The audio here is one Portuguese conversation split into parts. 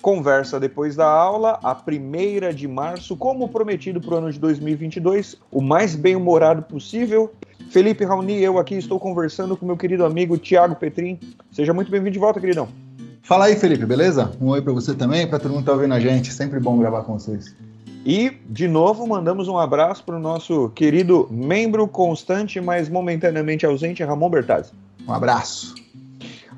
Conversa depois da aula, a primeira de março, como prometido para o ano de 2022, o mais bem-humorado possível. Felipe Raoni, eu aqui estou conversando com meu querido amigo Tiago Petrin. Seja muito bem-vindo de volta, queridão. Fala aí, Felipe, beleza? Um oi para você também, para todo mundo que tá ouvindo a gente. Sempre bom gravar com vocês. E, de novo, mandamos um abraço para o nosso querido membro constante, mas momentaneamente ausente, Ramon Bertazzi. Um abraço.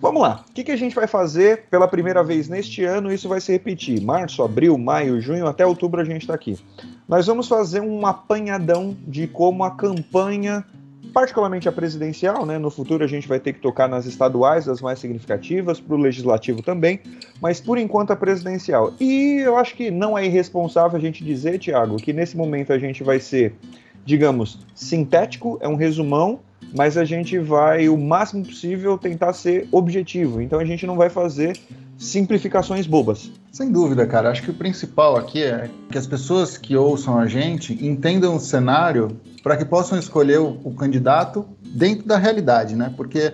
Vamos lá. O que, que, a gente vai fazer pela primeira vez neste ano? Isso vai se repetir. Março, abril, maio, junho, até outubro a gente está aqui. Nós vamos fazer um apanhadão de como a campanha, particularmente a presidencial, né? No futuro a gente vai ter que tocar nas estaduais, as mais significativas, para o legislativo também, mas por enquanto a presidencial. E eu acho que não é irresponsável a gente dizer, Tiago, que nesse momento a gente vai ser, digamos, sintético, é um resumão mas a gente vai, o máximo possível, tentar ser objetivo. Então a gente não vai fazer simplificações bobas. Sem dúvida, cara. Acho que o principal aqui é que as pessoas que ouçam a gente entendam o cenário para que possam escolher o, o candidato dentro da realidade, né? Porque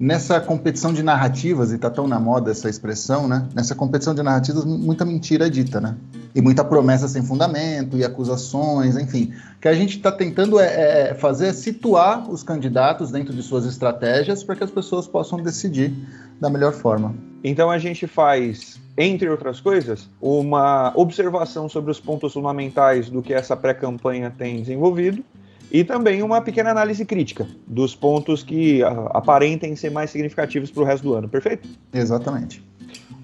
nessa competição de narrativas, e tá tão na moda essa expressão, né? Nessa competição de narrativas, muita mentira é dita, né? E muita promessa sem fundamento, e acusações, enfim. O que a gente está tentando é, é, fazer é situar os candidatos dentro de suas estratégias para que as pessoas possam decidir da melhor forma. Então a gente faz, entre outras coisas, uma observação sobre os pontos fundamentais do que essa pré-campanha tem desenvolvido e também uma pequena análise crítica dos pontos que aparentem ser mais significativos para o resto do ano, perfeito? Exatamente.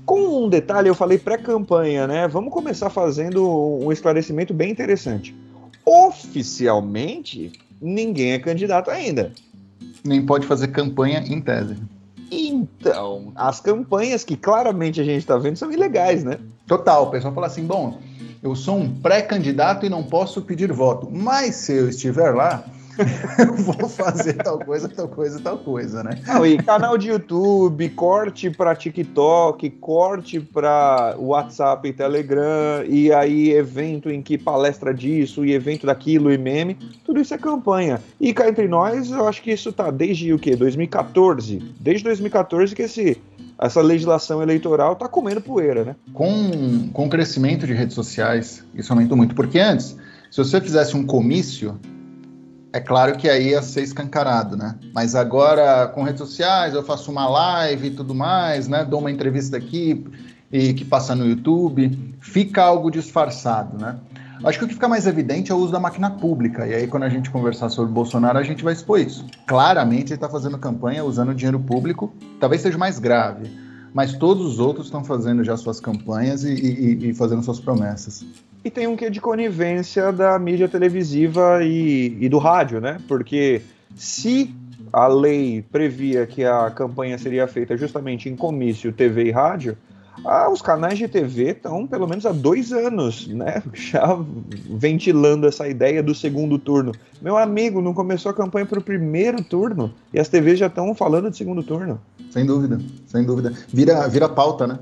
Com um detalhe, eu falei pré-campanha, né? Vamos começar fazendo um esclarecimento bem interessante. Oficialmente, ninguém é candidato ainda. Nem pode fazer campanha em tese. Então, as campanhas que claramente a gente está vendo são ilegais, né? Total. O pessoal fala assim: bom, eu sou um pré-candidato e não posso pedir voto. Mas se eu estiver lá, eu vou fazer tal coisa, tal coisa, tal coisa, né? Não, e canal de YouTube, corte para TikTok, corte para WhatsApp e Telegram, e aí evento em que palestra disso, e evento daquilo, e meme, tudo isso é campanha. E cá entre nós, eu acho que isso tá desde o quê? 2014. Desde 2014 que esse essa legislação eleitoral está comendo poeira, né? Com, com o crescimento de redes sociais, isso aumentou muito. Porque antes, se você fizesse um comício, é claro que aí ia ser escancarado, né? Mas agora, com redes sociais, eu faço uma live e tudo mais, né? Dou uma entrevista aqui e que passa no YouTube, fica algo disfarçado, né? Acho que o que fica mais evidente é o uso da máquina pública. E aí, quando a gente conversar sobre Bolsonaro, a gente vai expor isso. Claramente, ele está fazendo campanha usando dinheiro público, talvez seja mais grave. Mas todos os outros estão fazendo já suas campanhas e, e, e, fazendo suas promessas. E tem um quê de conivência da mídia televisiva e, e do rádio, né? Porque se a lei previa que a campanha seria feita justamente em comício, TV e rádio, ah, os canais de TV estão pelo menos há dois anos, né? Já ventilando essa ideia do segundo turno. Meu amigo, não começou a campanha para o primeiro turno e as TVs já estão falando de segundo turno. Sem dúvida, sem dúvida. Vira, vira pauta, né?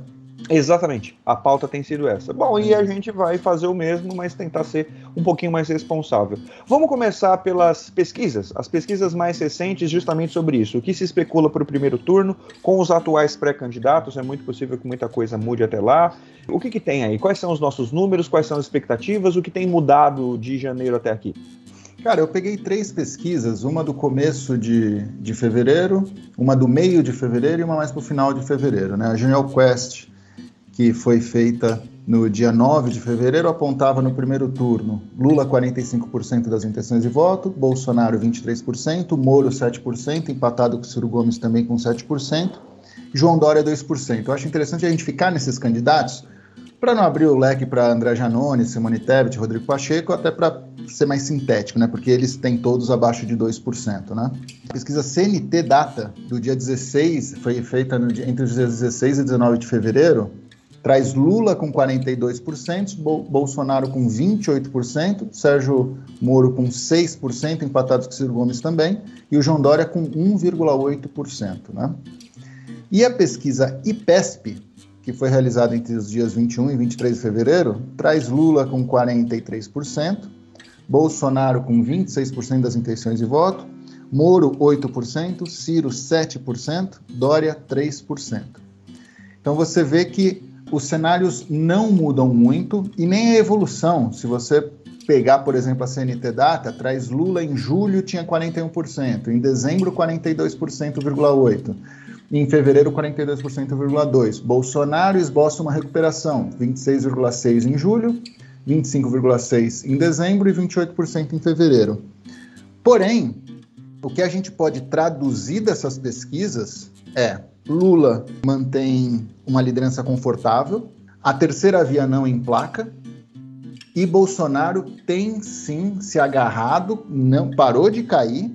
Exatamente, a pauta tem sido essa. Bom, e a gente vai fazer o mesmo, mas tentar ser um pouquinho mais responsável. Vamos começar pelas pesquisas, as pesquisas mais recentes, justamente sobre isso. O que se especula para o primeiro turno, com os atuais pré-candidatos, é muito possível que muita coisa mude até lá. O que, que tem aí? Quais são os nossos números? Quais são as expectativas? O que tem mudado de janeiro até aqui? Cara, eu peguei três pesquisas, uma do começo de, de fevereiro, uma do meio de fevereiro e uma mais para o final de fevereiro. Né? A Genial Quest que foi feita no dia 9 de fevereiro, apontava no primeiro turno Lula 45% das intenções de voto, Bolsonaro 23%, Moro 7%, empatado com Ciro Gomes também com 7%, João Dória 2%. Eu acho interessante a gente ficar nesses candidatos para não abrir o leque para André Janone, Simone Tebet, Rodrigo Pacheco, até para ser mais sintético, né? Porque eles têm todos abaixo de 2%, né? A pesquisa CNT Data do dia 16 foi feita no, entre os dias 16 e 19 de fevereiro traz Lula com 42%, Bolsonaro com 28%, Sérgio Moro com 6%, empatados com Ciro Gomes também, e o João Dória com 1,8%. Né? E a pesquisa IPESP, que foi realizada entre os dias 21 e 23 de fevereiro, traz Lula com 43%, Bolsonaro com 26% das intenções de voto, Moro 8%, Ciro 7%, Dória 3%. Então você vê que os cenários não mudam muito e nem a evolução. Se você pegar, por exemplo, a CNT Data, traz Lula em julho tinha 41%, em dezembro 42,8%, em fevereiro 42,2%. Bolsonaro esboça uma recuperação, 26,6% em julho, 25,6% em dezembro e 28% em fevereiro. Porém, o que a gente pode traduzir dessas pesquisas é Lula mantém uma liderança confortável, a terceira via não em placa, e Bolsonaro tem sim se agarrado, não parou de cair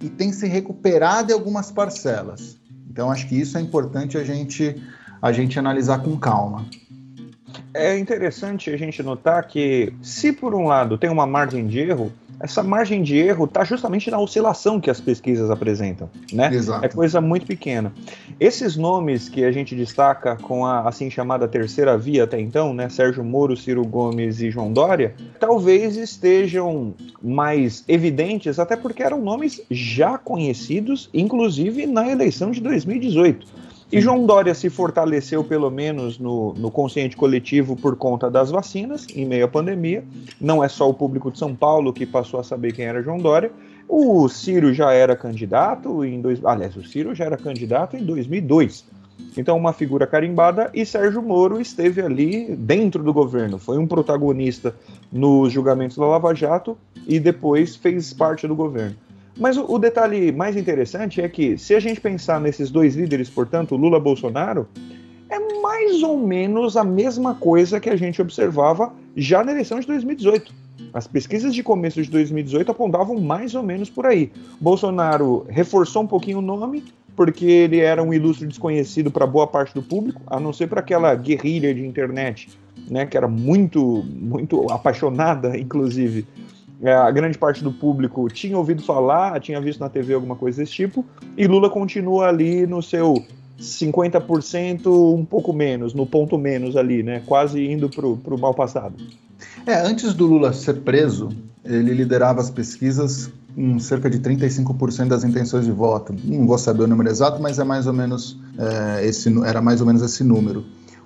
e tem se recuperado em algumas parcelas. Então acho que isso é importante a gente a gente analisar com calma. É interessante a gente notar que se por um lado tem uma margem de erro, essa margem de erro está justamente na oscilação que as pesquisas apresentam, né? Exato. É coisa muito pequena. Esses nomes que a gente destaca com a assim chamada terceira via até então, né? Sérgio Moro, Ciro Gomes e João Dória, talvez estejam mais evidentes, até porque eram nomes já conhecidos, inclusive na eleição de 2018. E João Dória se fortaleceu, pelo menos, no, no consciente coletivo por conta das vacinas, em meio à pandemia. Não é só o público de São Paulo que passou a saber quem era João Dória. O Ciro já era candidato em dois, aliás, o Ciro já era candidato em 2002. Então, uma figura carimbada e Sérgio Moro esteve ali dentro do governo, foi um protagonista nos julgamentos da Lava Jato e depois fez parte do governo. Mas o, o, detalhe mais interessante é que, se a gente pensar nesses dois líderes, portanto, Lula e Bolsonaro, é mais ou menos a mesma coisa que a gente observava já na eleição de 2018. As pesquisas de começo de 2018 apontavam mais ou menos por aí. Bolsonaro reforçou um pouquinho o nome, porque ele era um ilustre desconhecido para boa parte do público, a não ser para aquela guerrilha de internet, né, que era muito, muito apaixonada, inclusive, a grande parte do público tinha ouvido falar, tinha visto na TV alguma coisa desse tipo, e Lula continua ali no seu 50%, um pouco menos, no ponto menos ali, né? Quase indo para o mal passado. É, antes do Lula ser preso, ele liderava as pesquisas com cerca de 35% das intenções de voto. Não vou saber o número exato, mas é mais ou menos é, esse, era mais ou menos esse número.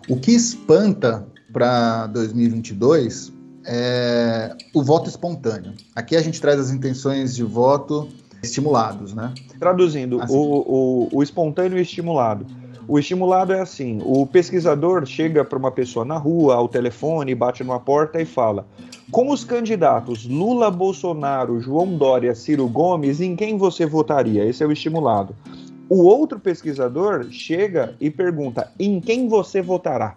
O que espanta para 2022 é o voto espontâneo. Aqui a gente traz as intenções de voto estimulados, né? Traduzindo, assim. o, o, o espontâneo e estimulado. O estimulado é assim: o pesquisador chega para uma pessoa na rua, ao telefone, bate numa porta e fala: com os candidatos Lula, Bolsonaro, João Dória, Ciro Gomes, em quem você votaria? Esse é o estimulado. O outro pesquisador chega e pergunta: em quem você votará?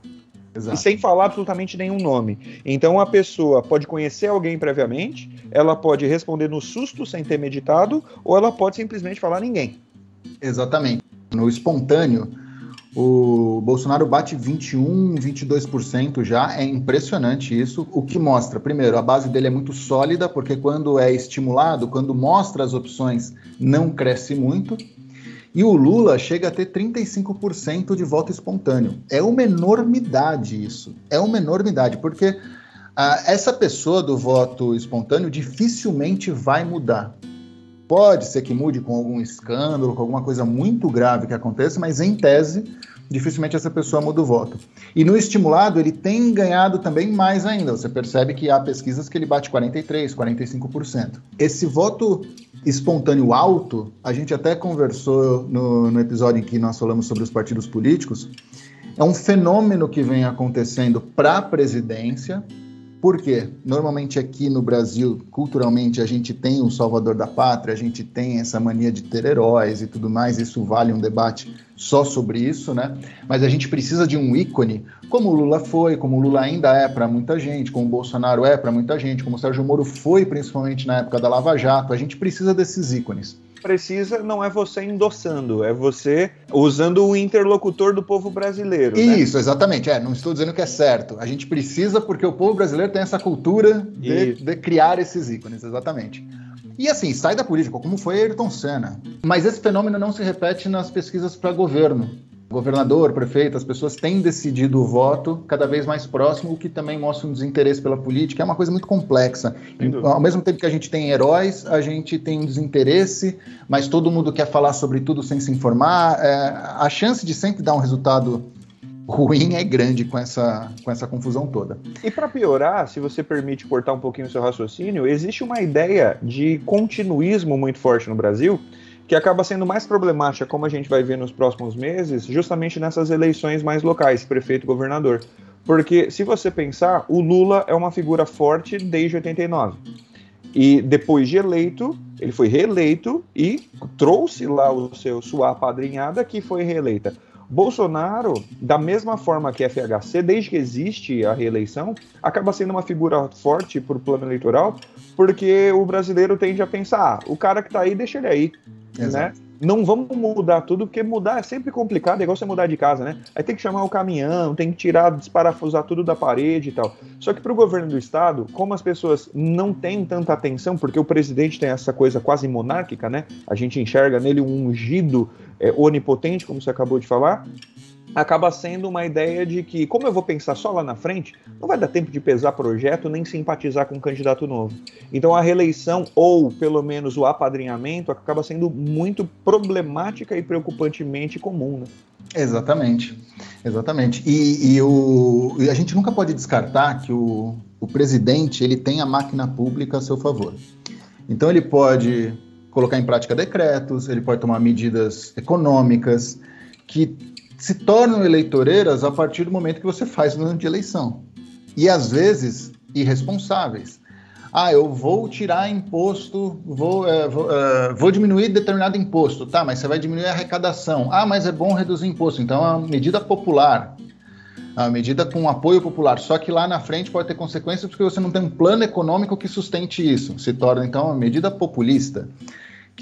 Exato. E sem falar absolutamente nenhum nome. Então a pessoa pode conhecer alguém previamente, ela pode responder no susto sem ter meditado, ou ela pode simplesmente falar ninguém. Exatamente. No espontâneo, o Bolsonaro bate 21, 22% já, é impressionante isso. O que mostra, primeiro, a base dele é muito sólida, porque quando é estimulado, quando mostra as opções, não cresce muito. E o Lula chega a ter 35% de voto espontâneo. É uma enormidade isso. É uma enormidade, porque ah, essa pessoa do voto espontâneo dificilmente vai mudar. Pode ser que mude com algum escândalo, com alguma coisa muito grave que aconteça, mas em tese, dificilmente essa pessoa muda o voto. E no estimulado, ele tem ganhado também mais ainda. Você percebe que há pesquisas que ele bate 43%, 45%. Esse voto espontâneo alto, a gente até conversou no, no episódio em que nós falamos sobre os partidos políticos, é um fenômeno que vem acontecendo para a presidência, porque normalmente aqui no Brasil, culturalmente, a gente tem o salvador da pátria, a gente tem essa mania de ter heróis e tudo mais, isso vale um debate só sobre isso, né? Mas a gente precisa de um ícone, como o Lula foi, como o Lula ainda é para muita gente, como o Bolsonaro é para muita gente, como o Sérgio Moro foi, principalmente na época da Lava Jato. A gente precisa desses ícones precisa não é você endossando, é você usando o interlocutor do povo brasileiro. Né? Isso, né? exatamente. É, não estou dizendo que é certo. A gente precisa porque o povo brasileiro tem essa cultura de, de criar esses ícones, exatamente. E assim, sai da política, como foi Ayrton Senna. Mas esse fenômeno não se repete nas pesquisas para governo governador, prefeito, as pessoas têm decidido o voto cada vez mais próximo, o que também mostra um desinteresse pela política. É uma coisa muito complexa. Ao mesmo tempo que a gente tem heróis, a gente tem um desinteresse, mas todo mundo quer falar sobre tudo sem se informar. É, a chance de sempre dar um resultado ruim é grande com essa, com essa confusão toda. E para piorar, se você permite cortar um pouquinho o seu raciocínio, existe uma ideia de continuismo muito forte no Brasil que acaba sendo mais problemática, como a gente vai ver nos próximos meses, justamente nessas eleições mais locais, prefeito governador. Porque se você pensar, o Lula é uma figura forte desde 89. E depois de eleito, ele foi reeleito e trouxe lá o seu sua padrinhada que foi reeleita. Bolsonaro, da mesma forma que FHC, desde que existe a reeleição, acaba sendo uma figura forte o plano eleitoral, porque o brasileiro tende a pensar: ah, o cara que está aí, deixa ele aí. Né? Não vamos mudar tudo, porque mudar é sempre complicado, é igual você mudar de casa, né? Aí tem que chamar o caminhão, tem que tirar, desparafusar tudo da parede e tal. Só que para o governo do estado, como as pessoas não têm tanta atenção, porque o presidente tem essa coisa quase monárquica, né? A gente enxerga nele um ungido é, onipotente, como você acabou de falar acaba sendo uma ideia de que, como eu vou pensar só lá na frente, não vai dar tempo de pesar projeto nem simpatizar com um candidato novo. Então a reeleição, ou pelo menos o apadrinhamento, acaba sendo muito problemática e preocupantemente comum. Né? Exatamente, exatamente. E, e, o, e a gente nunca pode descartar que o, o presidente ele tem a máquina pública a seu favor. Então ele pode colocar em prática decretos, ele pode tomar medidas econômicas que se tornam eleitoreiras a partir do momento que você faz no ano de eleição. E às vezes irresponsáveis. Ah, eu vou tirar imposto, vou, é, vou, é, vou, diminuir determinado imposto. Tá, mas você vai diminuir a arrecadação. Ah, mas é bom reduzir imposto. Então é uma medida popular. É uma medida com apoio popular. Só que lá na frente pode ter consequências porque você não tem um plano econômico que sustente isso. Se torna, então, uma medida populista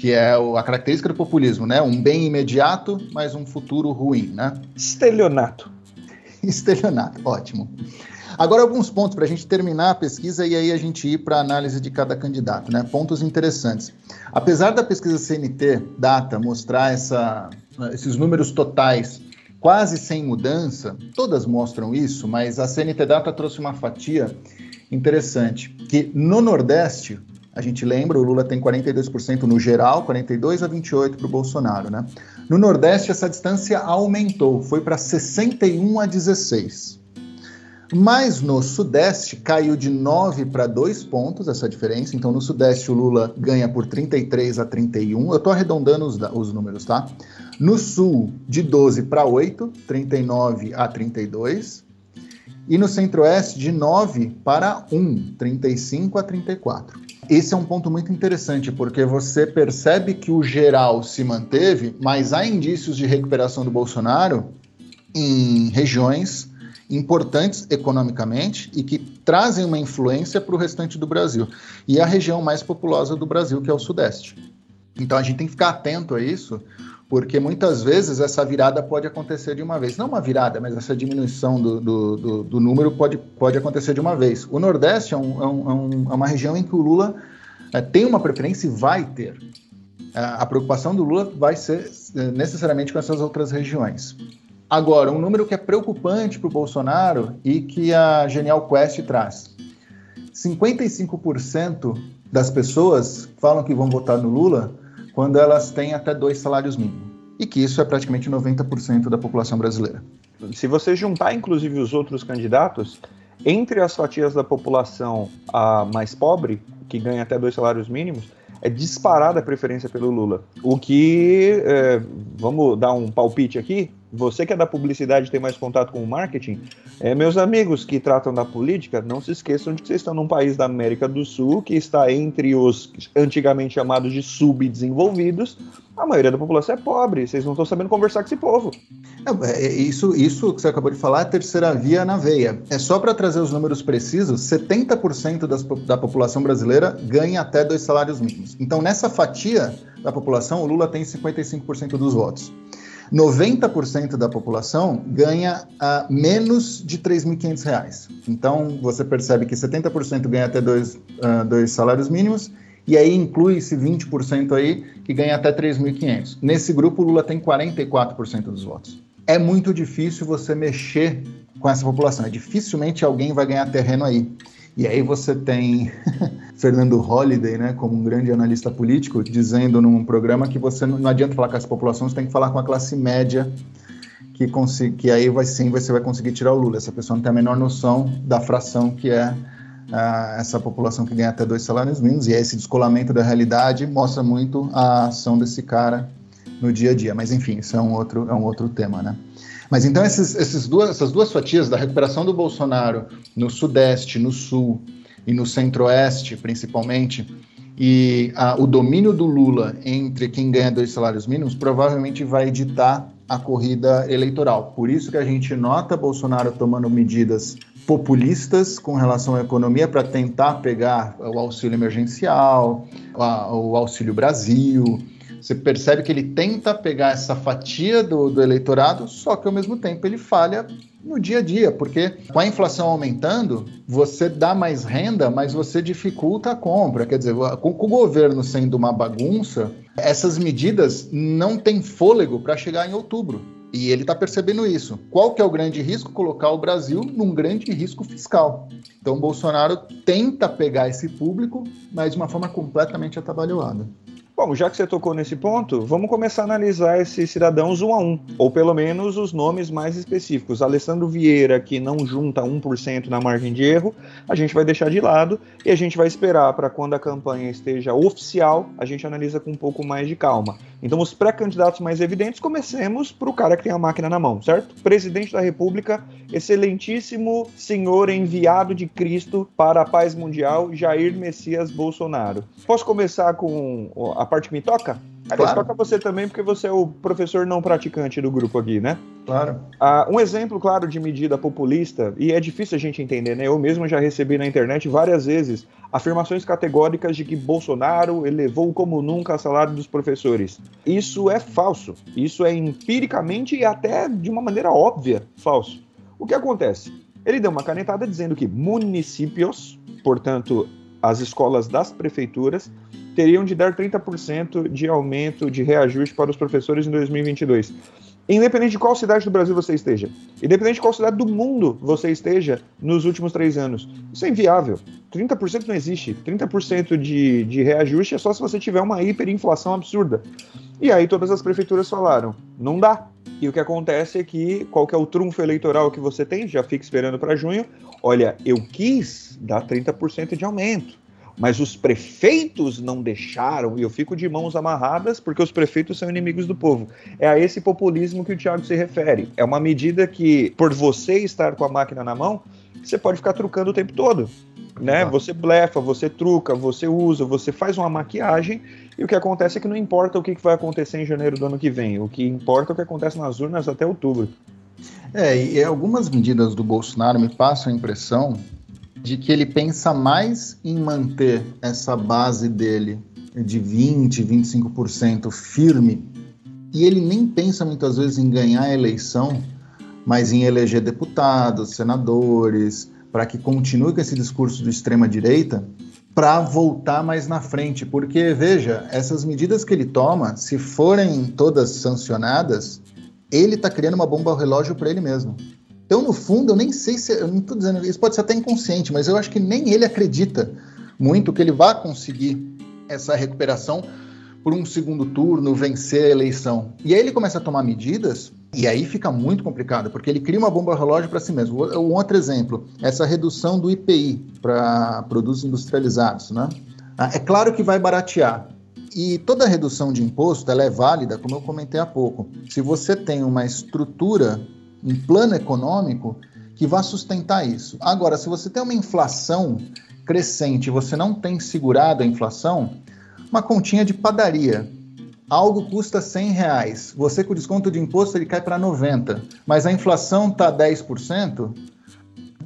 que é a característica do populismo, né? Um bem imediato, mas um futuro ruim, né? Estelionato. Estelionato, ótimo. Agora alguns pontos para a gente terminar a pesquisa e aí a gente ir para a análise de cada candidato, né? Pontos interessantes. Apesar da pesquisa CNT Data mostrar essa, esses números totais quase sem mudança, todas mostram isso, mas a CNT Data trouxe uma fatia interessante que no Nordeste a gente lembra, o Lula tem 42% no geral, 42 a 28 para o Bolsonaro, né? No Nordeste essa distância aumentou, foi para 61 a 16. Mas no Sudeste caiu de 9 para 2 pontos essa diferença. Então no Sudeste o Lula ganha por 33 a 31. Eu estou arredondando os, os números, tá? No Sul, de 12 para 8, 39 a 32. E no Centro-Oeste, de 9 para 1, 35 a 34 esse é um ponto muito interessante, porque você percebe que o geral se manteve, mas há indícios de recuperação do Bolsonaro em regiões importantes economicamente e que trazem uma influência para o restante do Brasil. E a região mais populosa do Brasil, que é o Sudeste. Então a gente tem que ficar atento a isso, porque muitas vezes essa virada pode acontecer de uma vez. Não uma virada, mas essa diminuição do, do, do, do número pode, pode acontecer de uma vez. O Nordeste é, um, é, um, é, é uma região em que o Lula é, tem uma preferência e vai ter. A, a preocupação do Lula vai ser é, necessariamente com essas outras regiões. Agora, um número que é preocupante para o Bolsonaro e que a Genial Quest traz. 55% das pessoas falam que vão votar no Lula quando elas têm até dois salários mínimos. E que isso é praticamente 90% da população brasileira. Se você juntar, inclusive, os outros candidatos, entre as fatias da população a mais pobre, que ganha até dois salários mínimos, é disparada a preferência pelo Lula. O que, é, vamos dar um palpite aqui, você que é da publicidade tem mais contato com o marketing, é, meus amigos que tratam da política, não se esqueçam de que vocês estão num país da América do Sul que está entre os antigamente chamados de subdesenvolvidos. A maioria da população é pobre, vocês não estão sabendo conversar com esse povo. É, é, isso, isso que você acabou de falar terceira via na veia. É só para trazer os números precisos: 70% das, da população brasileira ganha até dois salários mínimos. Então, nessa fatia da população, o Lula tem 55% dos votos. 90% da população ganha uh, menos de R$ 3.500. Então, você percebe que 70% ganha até dois, uh, dois salários mínimos, e aí inclui-se 20% aí que ganha até 3.500. Nesse grupo, Lula tem 44% dos votos. É muito difícil você mexer com essa população. É dificilmente alguém vai ganhar terreno aí. E aí você tem Fernando Holliday, né, como um grande analista político, dizendo num programa que você não, não adianta falar com essa população, você tem que falar com a classe média que, que aí vai sim você vai conseguir tirar o Lula. Essa pessoa não tem a menor noção da fração que é essa população que ganha até dois salários mínimos, e esse descolamento da realidade mostra muito a ação desse cara no dia a dia. Mas enfim, isso é um outro, é um outro tema, né? Mas então esses, esses duas, essas duas fatias da recuperação do Bolsonaro no Sudeste, no Sul e no Centro-Oeste, principalmente, e o domínio do Lula entre quem ganha dois salários mínimos provavelmente vai ditar a corrida eleitoral. Por isso que a gente nota Bolsonaro tomando medidas populistas com relação à economia para tentar pegar o auxílio emergencial, o auxílio Brasil, você percebe que ele tenta pegar essa fatia do, do eleitorado, só que ao mesmo tempo ele falha no dia a dia, porque com a inflação aumentando, você dá mais renda, mas você dificulta a compra. Quer dizer, com, o governo sendo uma bagunça, essas medidas não têm fôlego para chegar em outubro. E ele está percebendo isso. Qual que é o grande risco? Colocar o Brasil num grande risco fiscal. Então, Bolsonaro tenta pegar esse público, mas de uma forma completamente atabalhoada. Bom, já que você tocou nesse ponto, vamos começar a analisar esses cidadãos um a um, ou pelo menos os nomes mais específicos. Alessandro Vieira, que não junta 1% na margem de erro, a gente vai deixar de lado e a gente vai esperar para quando a campanha esteja oficial, a gente analisa com um pouco mais de calma. Então, os pré-candidatos mais evidentes, comecemos para o cara que tem a máquina na mão, certo? Presidente da República, excelentíssimo senhor enviado de Cristo para a paz mundial, Jair Messias Bolsonaro. Posso começar com a parte que me toca? Aliás, claro. toca você também, porque você é o professor não praticante do grupo aqui, né? Claro. Ah, um exemplo, claro, de medida populista, e é difícil a gente entender, né? Eu mesmo já recebi na internet várias vezes afirmações categóricas de que Bolsonaro elevou como nunca o salário dos professores. Isso é falso. Isso é empiricamente e até de uma maneira óbvia falso. O que acontece? Ele deu uma canetada dizendo que municípios, portanto, as escolas das prefeituras, teriam de dar 30% de aumento de reajuste para os professores em 2022. Independente de qual cidade do Brasil você esteja, independente de qual cidade do mundo você esteja nos últimos três anos, isso é inviável. 30% não existe. 30% de, de reajuste é só se você tiver uma hiperinflação absurda. E aí todas as prefeituras falaram: não dá. E o que acontece é que qual que é o trunfo eleitoral que você tem? Já fica esperando para junho. Olha, eu quis dar 30% de aumento mas os prefeitos não deixaram, e eu fico de mãos amarradas porque os prefeitos são inimigos do povo. É a esse populismo que o Tiago se refere. É uma medida que, por você estar com a máquina na mão, você pode ficar trucando o tempo todo. Né? Tá. Você blefa, você truca, você usa, você faz uma maquiagem e o que acontece é que não importa o que vai acontecer em janeiro do ano que vem, o que importa é o que acontece nas urnas até outubro. É, e algumas medidas do Bolsonaro me passam a impressão de que ele pensa mais em manter essa base dele de 20, 25% firme, e ele nem pensa muitas vezes em ganhar a eleição, mas em eleger deputados, senadores, para que continue com esse discurso de extrema direita, para voltar mais na frente, porque veja, essas medidas que ele toma, se forem todas sancionadas, ele está criando uma bomba relógio para ele mesmo. Então, no fundo, eu nem sei se. Eu não estou dizendo. Isso pode ser até inconsciente, mas eu acho que nem ele acredita muito que ele vá conseguir essa recuperação por um segundo turno, vencer a eleição. E aí ele começa a tomar medidas, e aí fica muito complicado, porque ele cria uma bomba relógio para si mesmo. Um outro exemplo, essa redução do IPI para produtos industrializados. Né? Ah, é claro que vai baratear. E toda redução de imposto ela é válida, como eu comentei há pouco. Se você tem uma estrutura um plano econômico que vá sustentar isso. Agora, se você tem uma inflação crescente e você não tem segurado a inflação, uma continha de padaria. Algo custa 100 reais. Você com desconto de imposto ele cai para 90. Mas a inflação está 10%,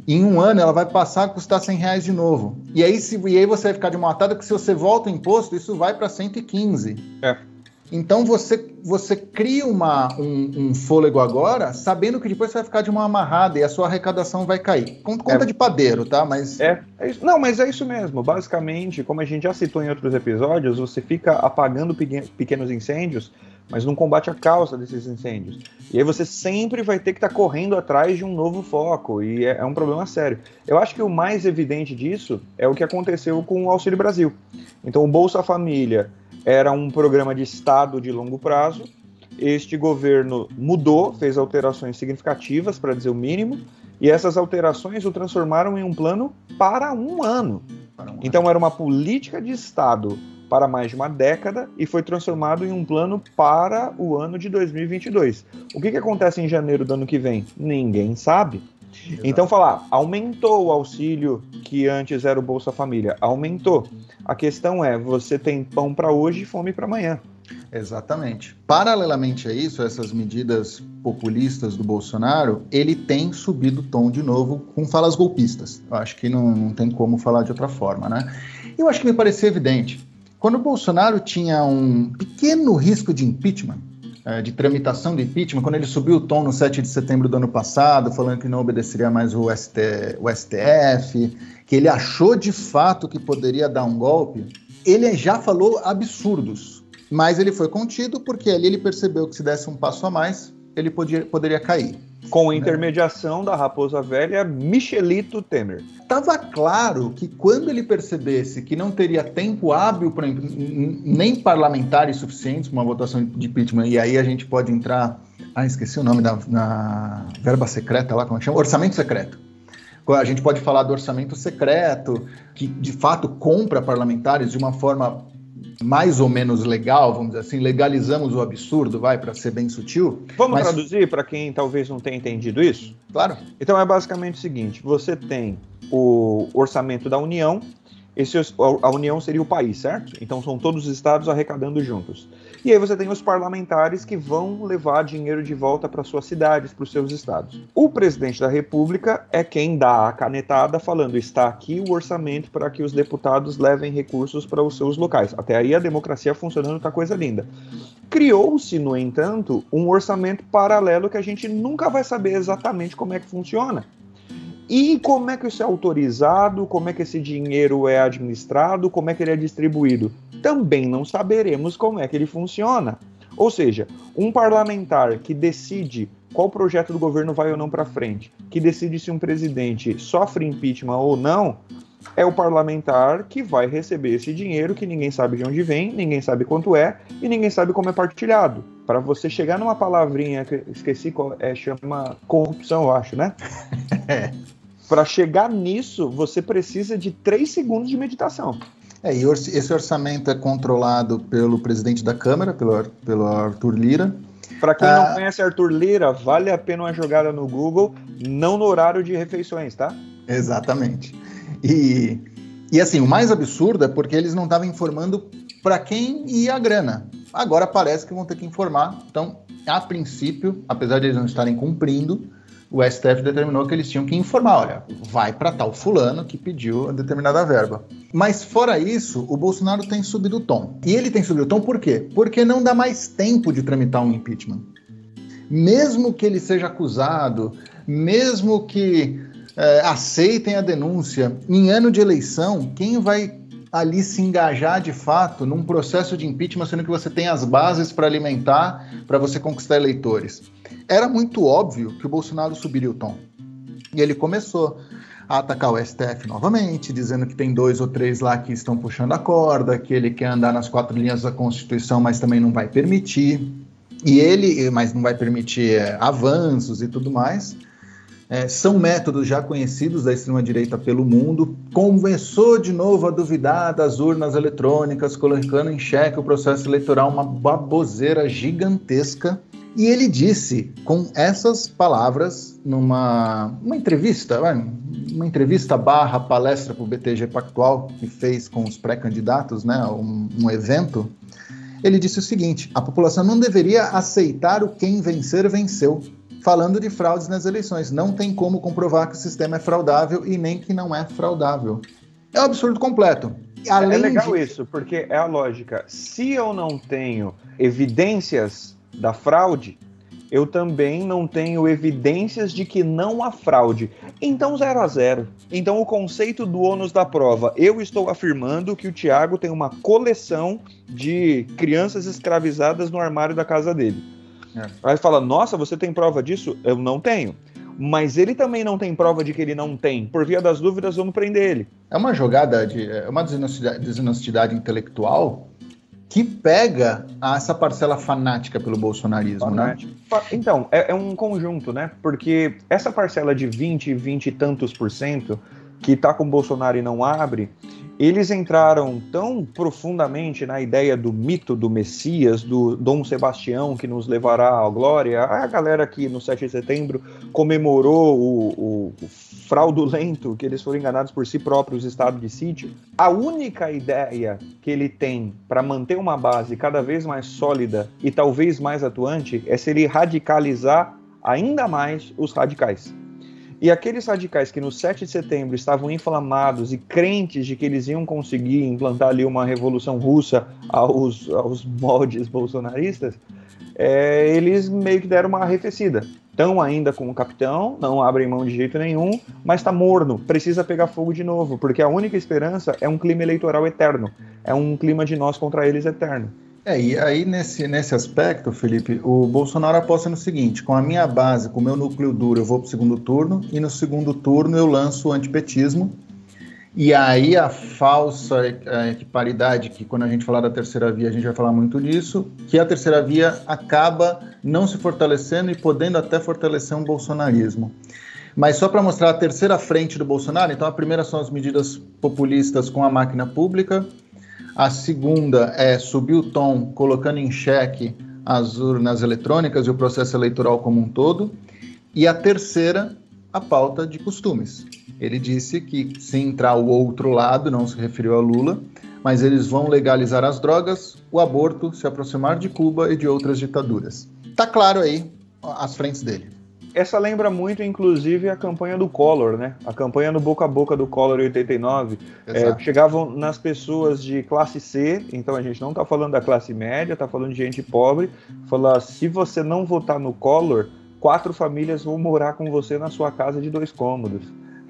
em um ano ela vai passar a custar 100 reais de novo. E aí, se, e aí você vai ficar de motada que se você volta o imposto, isso vai para 115. É. Então você, você cria uma, um, um, fôlego agora, sabendo que depois você vai ficar de uma amarrada e a sua arrecadação vai cair. Conta é, de padeiro, tá? Mas. É, é isso. Não, mas é isso mesmo. Basicamente, como a gente já citou em outros episódios, você fica apagando pequenos incêndios, mas não combate a causa desses incêndios. E aí você sempre vai ter que estar tá correndo atrás de um novo foco, e é, é um problema sério. Eu acho que o mais evidente disso é o que aconteceu com o Auxílio Brasil. Então, o Bolsa Família era um programa de Estado de longo prazo, este governo mudou, fez alterações significativas, para dizer o mínimo, e essas alterações o transformaram em um plano para um ano. Para um então, ano. era uma política de Estado para mais de uma década e foi transformado em um plano para o ano de 2022. O que, que acontece em janeiro do ano que vem? Ninguém sabe. Então, falar, aumentou o auxílio que antes era o Bolsa Família, aumentou. A questão é, você tem pão para hoje e fome para amanhã. Exatamente. Paralelamente a isso, essas medidas populistas do Bolsonaro, ele tem subido o tom de novo com falas golpistas. Eu acho que não, não tem como falar de outra forma, né? Eu acho que me parecia evidente. Quando o Bolsonaro tinha um pequeno risco de impeachment, é, de tramitação de impeachment, quando ele subiu o tom no 7 de setembro do ano passado, falando que não obedeceria mais o, ST, o STF, que ele achou de fato que poderia dar um golpe, ele já falou absurdos. Mas ele foi contido porque ali ele percebeu que se desse um passo a mais, ele podia, poderia cair. Com né? intermediação da Raposa Velha, Michelito Temer. Estava claro que quando ele percebesse que não teria tempo hábil pra, nem parlamentares suficientes para uma votação de impeachment, e aí a gente pode entrar. Ah, esqueci o nome da na verba secreta lá, como é chama? Orçamento secreto. A gente pode falar do orçamento secreto, que de fato compra parlamentares de uma forma mais ou menos legal, vamos dizer assim, legalizamos o absurdo, vai, para ser bem sutil. Vamos mas... traduzir para quem talvez não tenha entendido isso? Claro. Então é basicamente o seguinte: você tem o orçamento da União, esse, a União seria o país, certo? Então são todos os estados arrecadando juntos. E aí você tem os parlamentares que vão levar dinheiro de volta para suas cidades, para os seus estados. O presidente da República é quem dá a canetada falando: está aqui o orçamento para que os deputados levem recursos para os seus locais. Até aí a democracia funcionando tá coisa linda. Criou-se, no entanto, um orçamento paralelo que a gente nunca vai saber exatamente como é que funciona. E como é que isso é autorizado? Como é que esse dinheiro é administrado? Como é que ele é distribuído? Também não saberemos como é que ele funciona. Ou seja, um parlamentar que decide qual projeto do governo vai ou não para frente, que decide se um presidente sofre impeachment ou não, é o parlamentar que vai receber esse dinheiro que ninguém sabe de onde vem, ninguém sabe quanto é e ninguém sabe como é partilhado. Para você chegar numa palavrinha que esqueci qual é, chama corrupção, eu acho, né? É. Para chegar nisso, você precisa de três segundos de meditação. É, e esse orçamento é controlado pelo presidente da Câmara, pelo, pelo Arthur Lira. Para quem ah, não conhece Arthur Lira, vale a pena uma jogada no Google, não no horário de refeições, tá? Exatamente. E, e assim, o mais absurdo é porque eles não estavam informando para quem ia a grana. Agora parece que vão ter que informar. Então, a princípio, apesar de eles não estarem cumprindo, o STF determinou que eles tinham que informar, olha, vai para tal fulano que pediu determinada verba. Mas fora isso, o Bolsonaro tem subido o tom. E ele tem subido o tom por quê? Porque não dá mais tempo de tramitar um impeachment. Mesmo que ele seja acusado, mesmo que é, aceitem a denúncia, em ano de eleição, quem vai ali se engajar de fato num processo de impeachment, sendo que você tem as bases para alimentar, para você conquistar eleitores? Era muito óbvio que o Bolsonaro subiria o tom. E ele começou a atacar o STF novamente, dizendo que tem dois ou três lá que estão puxando a corda, que ele quer andar nas quatro linhas da Constituição, mas também não vai permitir. E ele, mas não vai permitir é, avanços e tudo mais. É, são métodos já conhecidos da extrema-direita pelo mundo. Começou de novo a duvidar das urnas eletrônicas, colocando em xeque o processo eleitoral, uma baboseira gigantesca. E ele disse com essas palavras numa uma entrevista, uma entrevista barra palestra para o BTG Pactual que fez com os pré-candidatos, né, um, um evento. Ele disse o seguinte: a população não deveria aceitar o quem vencer venceu, falando de fraudes nas eleições. Não tem como comprovar que o sistema é fraudável e nem que não é fraudável. É um absurdo completo. Além é legal de... isso, porque é a lógica. Se eu não tenho evidências da fraude, eu também não tenho evidências de que não há fraude. Então, zero a zero. Então, o conceito do ônus da prova. Eu estou afirmando que o Tiago tem uma coleção de crianças escravizadas no armário da casa dele. É. Aí fala: Nossa, você tem prova disso? Eu não tenho. Mas ele também não tem prova de que ele não tem. Por via das dúvidas, vamos prender ele. É uma jogada de. É uma desonestidade, desonestidade intelectual que pega essa parcela fanática pelo bolsonarismo, né? Então, é, é, um conjunto, né? Porque essa parcela de 20, 20 e tantos por cento que está com Bolsonaro e não abre, eles entraram tão profundamente na ideia do mito do Messias, do Dom Sebastião que nos levará à glória. A galera que no 7 de setembro comemorou o, o fraudulento que eles foram enganados por si próprios estado de sítio. A única ideia que ele tem para manter uma base cada vez mais sólida e talvez mais atuante é se ele radicalizar ainda mais os radicais. E aqueles radicais que no 7 de setembro estavam inflamados e crentes de que eles iam conseguir implantar ali uma revolução russa aos, aos moldes bolsonaristas, é, eles meio que deram uma arrefecida. Estão ainda com o capitão, não abrem mão de jeito nenhum, mas está morno, precisa pegar fogo de novo, porque a única esperança é um clima eleitoral eterno, é um clima de nós contra eles eterno. É, e aí nesse, nesse aspecto, Felipe, o Bolsonaro aposta no seguinte: com a minha base, com o meu núcleo duro, eu vou para o segundo turno, e no segundo turno eu lanço o antipetismo. E aí a falsa equiparidade, que quando a gente falar da terceira via, a gente vai falar muito disso, que a terceira via acaba não se fortalecendo e podendo até fortalecer um bolsonarismo. Mas só para mostrar a terceira frente do Bolsonaro, então a primeira são as medidas populistas com a máquina pública, a segunda é subir o tom, colocando em xeque as urnas eletrônicas e o processo eleitoral como um todo. E a terceira, a pauta de costumes. Ele disse que se entrar o outro lado, não se referiu a Lula, mas eles vão legalizar as drogas, o aborto, se aproximar de Cuba e de outras ditaduras. Tá claro aí as frentes dele. Essa lembra muito, inclusive, a campanha do Collor, né? A campanha no boca a boca do Collor em 89. É, chegavam nas pessoas de classe C, então a gente não está falando da classe média, está falando de gente pobre. Falar, se você não votar no Collor, quatro famílias vão morar com você na sua casa de dois cômodos.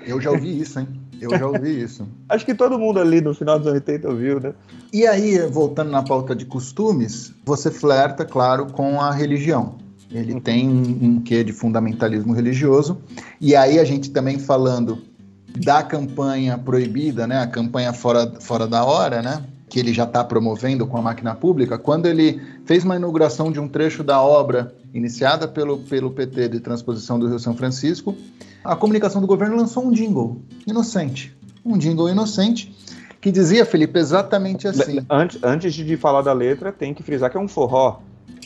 Eu já ouvi isso, hein? Eu já ouvi isso. Acho que todo mundo ali no final dos 80 ouviu, né? E aí, voltando na pauta de costumes, você flerta, claro, com a religião. Ele tem um, quê de fundamentalismo religioso. E aí a gente também falando da campanha proibida, né, a campanha fora, fora da hora, né, que ele já está promovendo com a máquina pública, quando ele fez uma inauguração de um trecho da obra iniciada pelo, pelo PT de transposição do Rio São Francisco, a comunicação do governo lançou um jingle inocente, um jingle inocente que dizia, Felipe, exatamente assim. Antes, antes de falar da letra, tem que frisar que é um forró.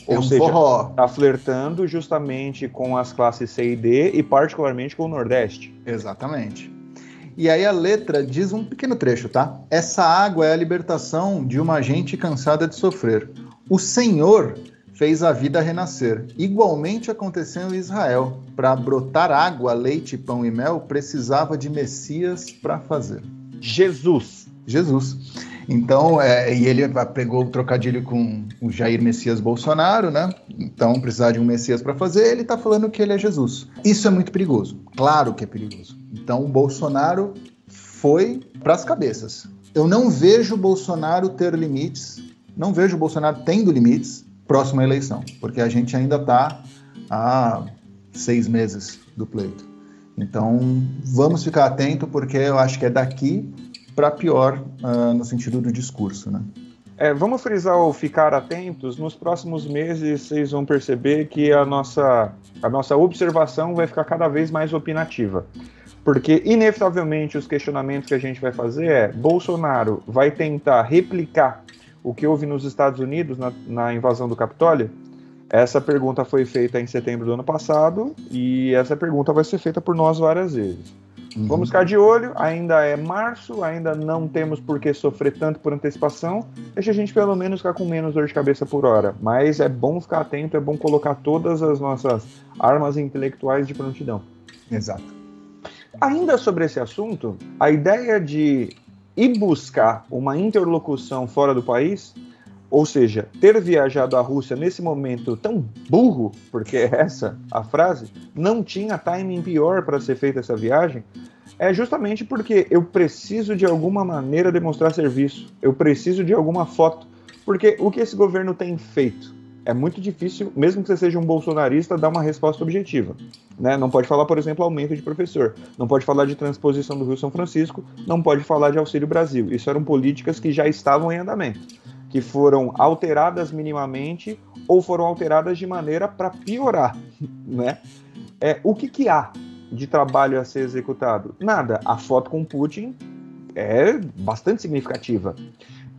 Ou é um seja, forró. tá flertando justamente com as classes C e D e particularmente com o Nordeste. Exatamente. E aí a letra diz um pequeno trecho, tá? Essa água é a libertação de uma gente cansada de sofrer. O Senhor fez a vida renascer. Igualmente aconteceu em Israel. Para brotar água, leite, pão e mel, precisava de Messias para fazer. Jesus. Jesus. Então, é, e ele pegou o trocadilho com o Jair Messias Bolsonaro, né? Então, precisar de um Messias para fazer, ele está falando que ele é Jesus. Isso é muito perigoso. Claro que é perigoso. Então, o Bolsonaro foi para as cabeças. Eu não vejo o Bolsonaro ter limites, não vejo o Bolsonaro tendo limites próxima eleição, porque a gente ainda está há seis meses do pleito. Então, vamos ficar atento, porque eu acho que é daqui para pior uh, no sentido do discurso, né? É, vamos frisar o ficar atentos. Nos próximos meses, vocês vão perceber que a nossa, a nossa observação vai ficar cada vez mais opinativa. Porque, inevitavelmente, os questionamentos que a gente vai fazer é: Bolsonaro vai tentar replicar o que houve nos Estados Unidos na, na invasão do Capitólio? Essa pergunta foi feita em setembro do ano passado e essa pergunta vai ser feita por nós várias vezes. Uhum. Vamos ficar de olho, ainda é março, ainda não temos por que sofrer tanto por antecipação. Deixa a gente pelo menos ficar com menos dor de cabeça por hora. Mas é bom ficar atento, é bom colocar todas as nossas armas intelectuais de prontidão. Exato. Ainda sobre esse assunto, a ideia de ir buscar uma interlocução fora do país ou seja, ter viajado à Rússia nesse momento tão burro, porque é essa a frase, não tinha timing pior para ser feita essa viagem, é justamente porque eu preciso de alguma maneira demonstrar serviço, eu preciso de alguma foto, porque o que esse governo tem feito? É muito difícil, mesmo que você seja um bolsonarista, dar uma resposta objetiva. Né? Não pode falar, por exemplo, aumento de professor, não pode falar de transposição do Rio São Francisco, não pode falar de Auxílio Brasil. Isso eram políticas que já estavam em andamento. Que foram alteradas minimamente ou foram alteradas de maneira para piorar, né? É, o que, que há de trabalho a ser executado? Nada. A foto com Putin é bastante significativa.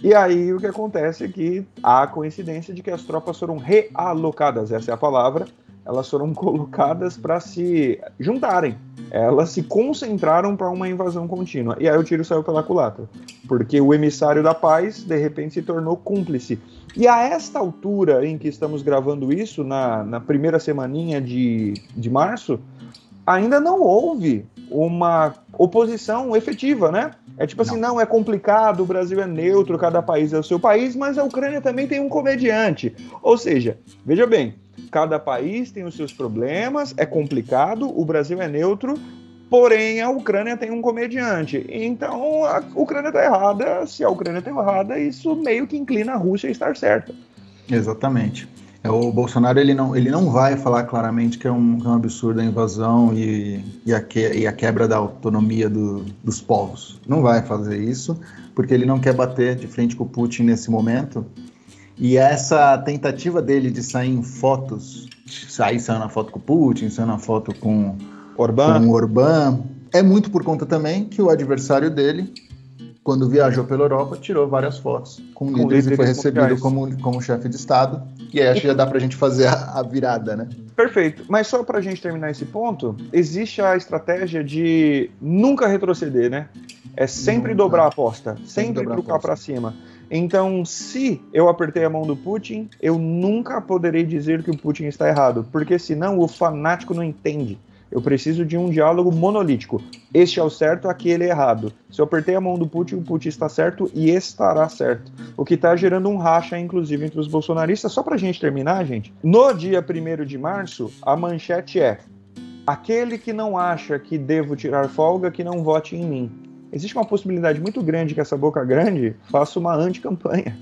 E aí o que acontece é que há a coincidência de que as tropas foram realocadas, essa é a palavra, elas foram colocadas para se juntarem. Elas se concentraram para uma invasão contínua. E aí o tiro saiu pela culatra. Porque o emissário da paz, de repente, se tornou cúmplice. E a esta altura em que estamos gravando isso, na, na primeira semaninha de, de março, ainda não houve uma oposição efetiva, né? É tipo assim, não. não, é complicado, o Brasil é neutro, cada país é o seu país, mas a Ucrânia também tem um comediante. Ou seja, veja bem, cada país tem os seus problemas, é complicado, o Brasil é neutro, porém a Ucrânia tem um comediante. Então a Ucrânia está errada, se a Ucrânia está errada, isso meio que inclina a Rússia a estar certa. Exatamente. É, o Bolsonaro ele não, ele não vai falar claramente que é um, que é um absurdo a invasão e, e, a que, e a quebra da autonomia do, dos povos. Não vai fazer isso, porque ele não quer bater de frente com o Putin nesse momento. E essa tentativa dele de sair em fotos, sair saindo na foto com o Putin, saindo na foto com Orbán. com Orbán, é muito por conta também que o adversário dele quando viajou pela Europa, tirou várias fotos com, com líderes, líderes e foi recebido como, como chefe de Estado. E aí acho que já dá para a gente fazer a, a, virada, né? Perfeito. Mas só para a gente terminar esse ponto, existe a estratégia de nunca retroceder, né? É sempre nunca. dobrar a aposta, sempre, sempre trocar para cima. Então, se eu apertei a mão do Putin, eu nunca poderei dizer que o Putin está errado, porque senão o fanático não entende. Eu preciso de um diálogo monolítico. Este é o certo, aquele é errado. Se eu apertei a mão do Putin, o Putin está certo e estará certo. O que está gerando um racha, inclusive, entre os bolsonaristas. Só para a gente terminar, gente. No dia 1 de março, a manchete é: aquele que não acha que devo tirar folga, que não vote em mim. Existe uma possibilidade muito grande que essa boca grande faça uma anticampanha.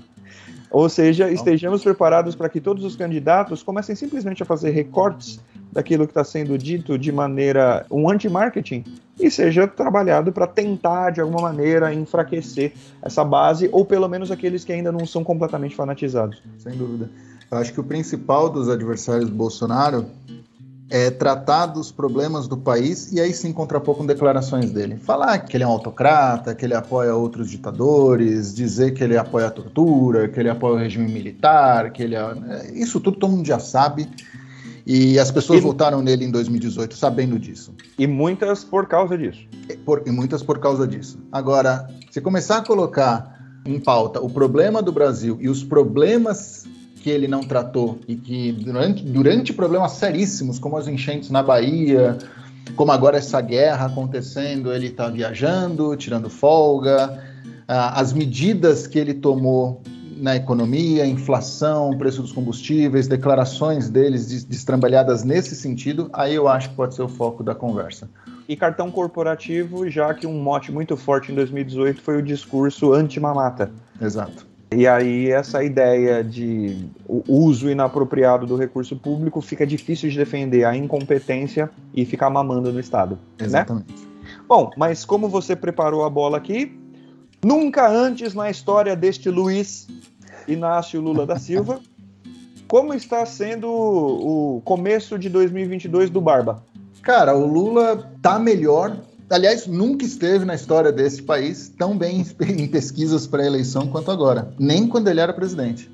Ou seja, estejamos preparados para que todos os candidatos comecem simplesmente a fazer recortes daquilo que está sendo dito de maneira um anti-marketing e seja trabalhado para tentar de alguma maneira enfraquecer essa base ou pelo menos aqueles que ainda não são completamente fanatizados. Sem dúvida. Eu acho que o principal dos adversários do Bolsonaro é, tratar dos problemas do país e aí sim contrapor com declarações dele. Falar que ele é um autocrata, que ele apoia outros ditadores, dizer que ele apoia a tortura, que ele apoia o regime militar, que ele é... é isso tudo todo mundo já sabe. E as pessoas e... votaram nele em 2018 sabendo disso. E muitas por causa disso. E, por, e muitas por causa disso. Agora, se começar a colocar em pauta o problema do Brasil e os problemas que ele não tratou e que durante, durante problemas seríssimos, como as enchentes na Bahia, como agora essa guerra acontecendo, ele está viajando, tirando folga, as medidas que ele tomou na economia, inflação, preço dos combustíveis, declarações deles destrambalhadas nesse sentido, aí eu acho que pode ser o foco da conversa. E cartão corporativo, já que um mote muito forte em 2018 foi o discurso anti-mamata. Exato. E aí essa ideia de uso inapropriado do recurso público fica difícil de defender a incompetência e ficar mamando no Estado. Né? Exatamente. Né? Bom, mas como você preparou a bola aqui, nunca antes na história deste Luiz Inácio Lula da Silva, como está sendo o começo de 2022 do Barba? Cara, o Lula tá melhor aliás, nunca esteve na história desse país tão bem em pesquisas para eleição quanto agora, nem quando ele era presidente.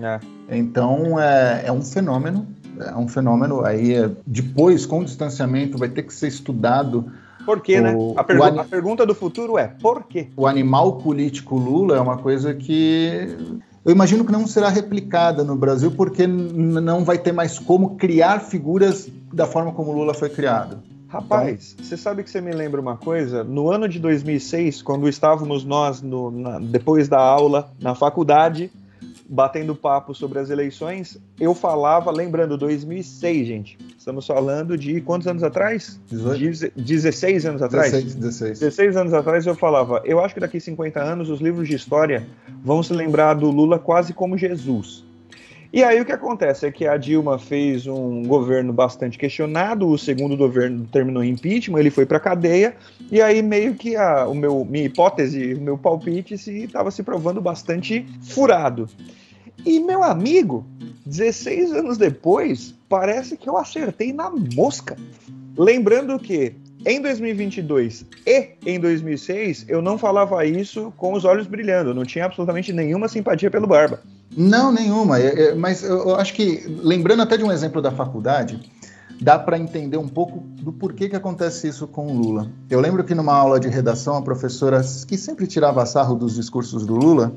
É. Então é, é, um fenômeno, é um fenômeno. Aí é, depois, com o distanciamento, vai ter que ser estudado. Por quê, né? A, pergu a pergunta do futuro é por quê? O animal político Lula é uma coisa que eu imagino que não será replicada no Brasil, porque não vai ter mais como criar figuras da forma como Lula foi criado. Rapaz, então... você sabe que você me lembra uma coisa? No ano de 2006, quando estávamos nós, no, na, depois da aula, na faculdade, batendo papo sobre as eleições, eu falava, lembrando, 2006, gente. Estamos falando de quantos anos atrás? 18? 16 anos atrás? 16, 16. 16 anos atrás eu falava, eu acho que daqui 50 anos os livros de história vão se lembrar do Lula quase como Jesus. E aí o que acontece é que a Dilma fez um governo bastante questionado, o segundo governo terminou em impeachment, ele foi para cadeia, e aí meio que a o meu, minha hipótese, o meu palpite estava se, se provando bastante furado. E meu amigo, 16 anos depois, parece que eu acertei na mosca. Lembrando que em 2022 e em 2006 eu não falava isso com os olhos brilhando, não tinha absolutamente nenhuma simpatia pelo Barba. Não, nenhuma. É, é, mas eu acho que, lembrando até de um exemplo da faculdade, dá para entender um pouco do porquê que acontece isso com o Lula. Eu lembro que numa aula de redação, a professora, que sempre tirava sarro dos discursos do Lula,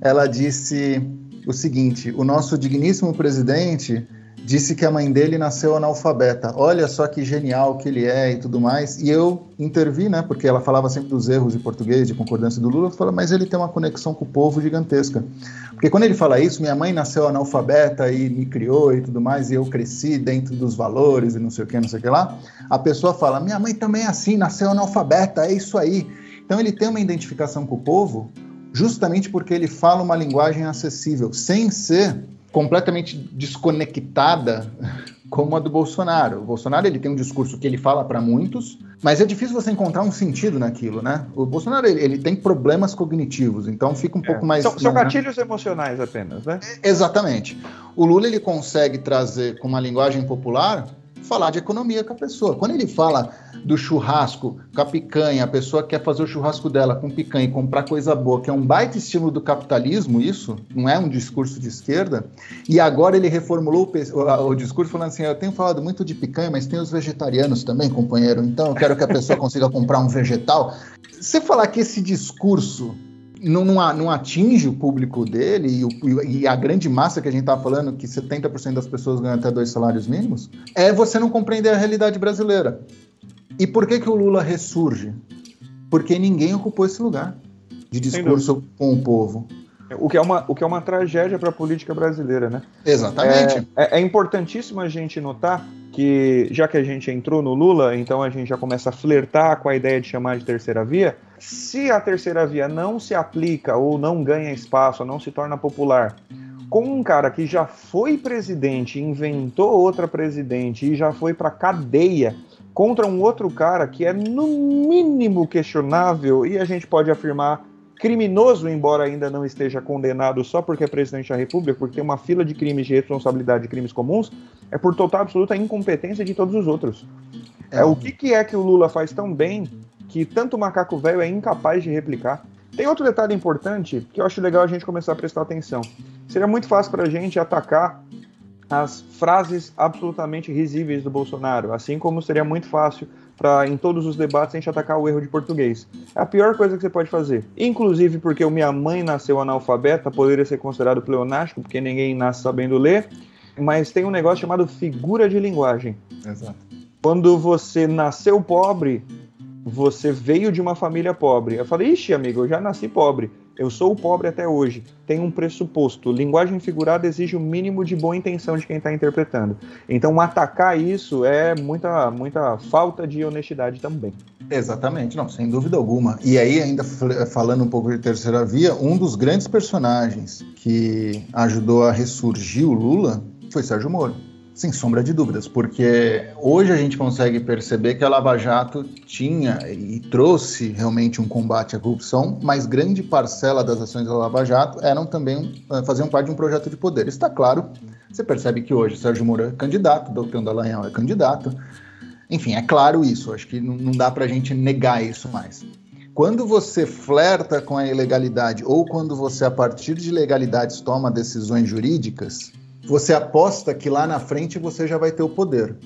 ela disse o seguinte: o nosso digníssimo presidente disse que a mãe dele nasceu analfabeta. Olha só que genial que ele é e tudo mais. E eu intervi, né? Porque ela falava sempre dos erros de português, de concordância do Lula. Eu falei, mas ele tem uma conexão com o povo gigantesca. Porque quando ele fala isso, minha mãe nasceu analfabeta e me criou e tudo mais, e eu cresci dentro dos valores e não sei o que, não sei o que lá. A pessoa fala, minha mãe também é assim, nasceu analfabeta, é isso aí. Então ele tem uma identificação com o povo justamente porque ele fala uma linguagem acessível, sem ser completamente desconectada como a do Bolsonaro. O Bolsonaro ele tem um discurso que ele fala para muitos, mas é difícil você encontrar um sentido naquilo, né? O Bolsonaro ele, ele tem problemas cognitivos, então fica um é. pouco mais. São, são né? gatilhos emocionais apenas, né? Exatamente. O Lula ele consegue trazer com uma linguagem popular falar de economia com a pessoa. Quando ele fala do churrasco com a picanha, a pessoa quer fazer o churrasco dela com picanha e comprar coisa boa, que é um baita estímulo do capitalismo, isso não é um discurso de esquerda. E agora ele reformulou o, o discurso falando assim: eu tenho falado muito de picanha, mas tem os vegetarianos também, companheiro. Então eu quero que a pessoa consiga comprar um vegetal. Você falar que esse discurso não, não, atinge o público dele e, o, e, a grande massa que a gente está falando, que 70% das pessoas ganham até dois salários mínimos, é você não compreender a realidade brasileira. E por que, que o Lula ressurge? Porque ninguém ocupou esse lugar de discurso com o povo. O que é uma, o que é uma tragédia para a política brasileira, né? Exatamente. É, é, é importantíssimo a gente notar que, já que a gente entrou no Lula, então a gente já começa a flertar com a ideia de chamar de terceira via. Se a terceira via não se aplica ou não ganha espaço, não se torna popular, com um cara que já foi presidente, inventou outra presidente e já foi para cadeia contra um outro cara que é no mínimo questionável e a gente pode afirmar criminoso, embora ainda não esteja condenado só porque é presidente da República, porque tem uma fila de crimes de responsabilidade de crimes comuns, é por total absoluta incompetência de todos os outros. É, é o que, que é que o Lula faz tão bem que tanto o macaco velho é incapaz de replicar. Tem outro detalhe importante que eu acho legal a gente começar a prestar atenção. Seria muito fácil para a gente atacar as frases absolutamente risíveis do Bolsonaro, assim como seria muito fácil para em todos os debates a gente atacar o erro de português. É a pior coisa que você pode fazer. Inclusive porque o minha mãe nasceu analfabeta, poderia ser considerado pleonástico, porque ninguém nasce sabendo ler, mas tem um negócio chamado figura de linguagem. Exato. Quando você nasceu pobre, você veio de uma família pobre. Eu falei, ixi, amigo, eu já nasci pobre. Eu sou pobre até hoje. Tem um pressuposto. Linguagem figurada exige o um mínimo de boa intenção de quem está interpretando. Então, atacar isso é muita, muita falta de honestidade também. Exatamente, não, sem dúvida alguma. E aí, ainda falando um pouco de terceira via, um dos grandes personagens que ajudou a ressurgir o Lula foi Sérgio Moro. Sem sombra de dúvidas, porque hoje a gente consegue perceber que a Lava Jato tinha e trouxe realmente um combate à corrupção, mas grande parcela das ações da Lava Jato eram também eh, faziam parte de um projeto de poder. Está claro, você percebe que hoje Sérgio Moro é candidato, Doutor Dallagnol é candidato. Enfim, é claro isso, acho que não dá para a gente negar isso mais. Quando você flerta com a ilegalidade ou quando você, a partir de legalidades, toma decisões jurídicas, você aposta que lá na frente você já vai ter o poder.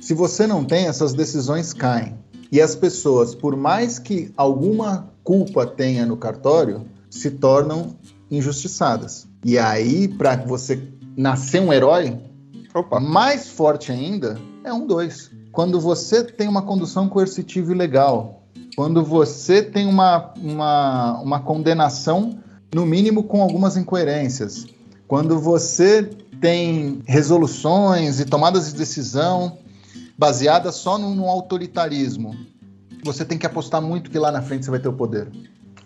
Se você não tem, essas decisões caem. E as pessoas, por mais que alguma culpa tenha no cartório, se tornam injustiçadas. E aí, para você nascer um herói, Opa. mais forte ainda, é um dois. Quando você tem uma condução coercitiva ilegal, quando você tem uma, uma, uma condenação, no mínimo com algumas incoerências, quando você tem resoluções e tomadas de decisão baseadas só no, autoritarismo. Você tem que apostar muito que lá na frente você vai ter o poder.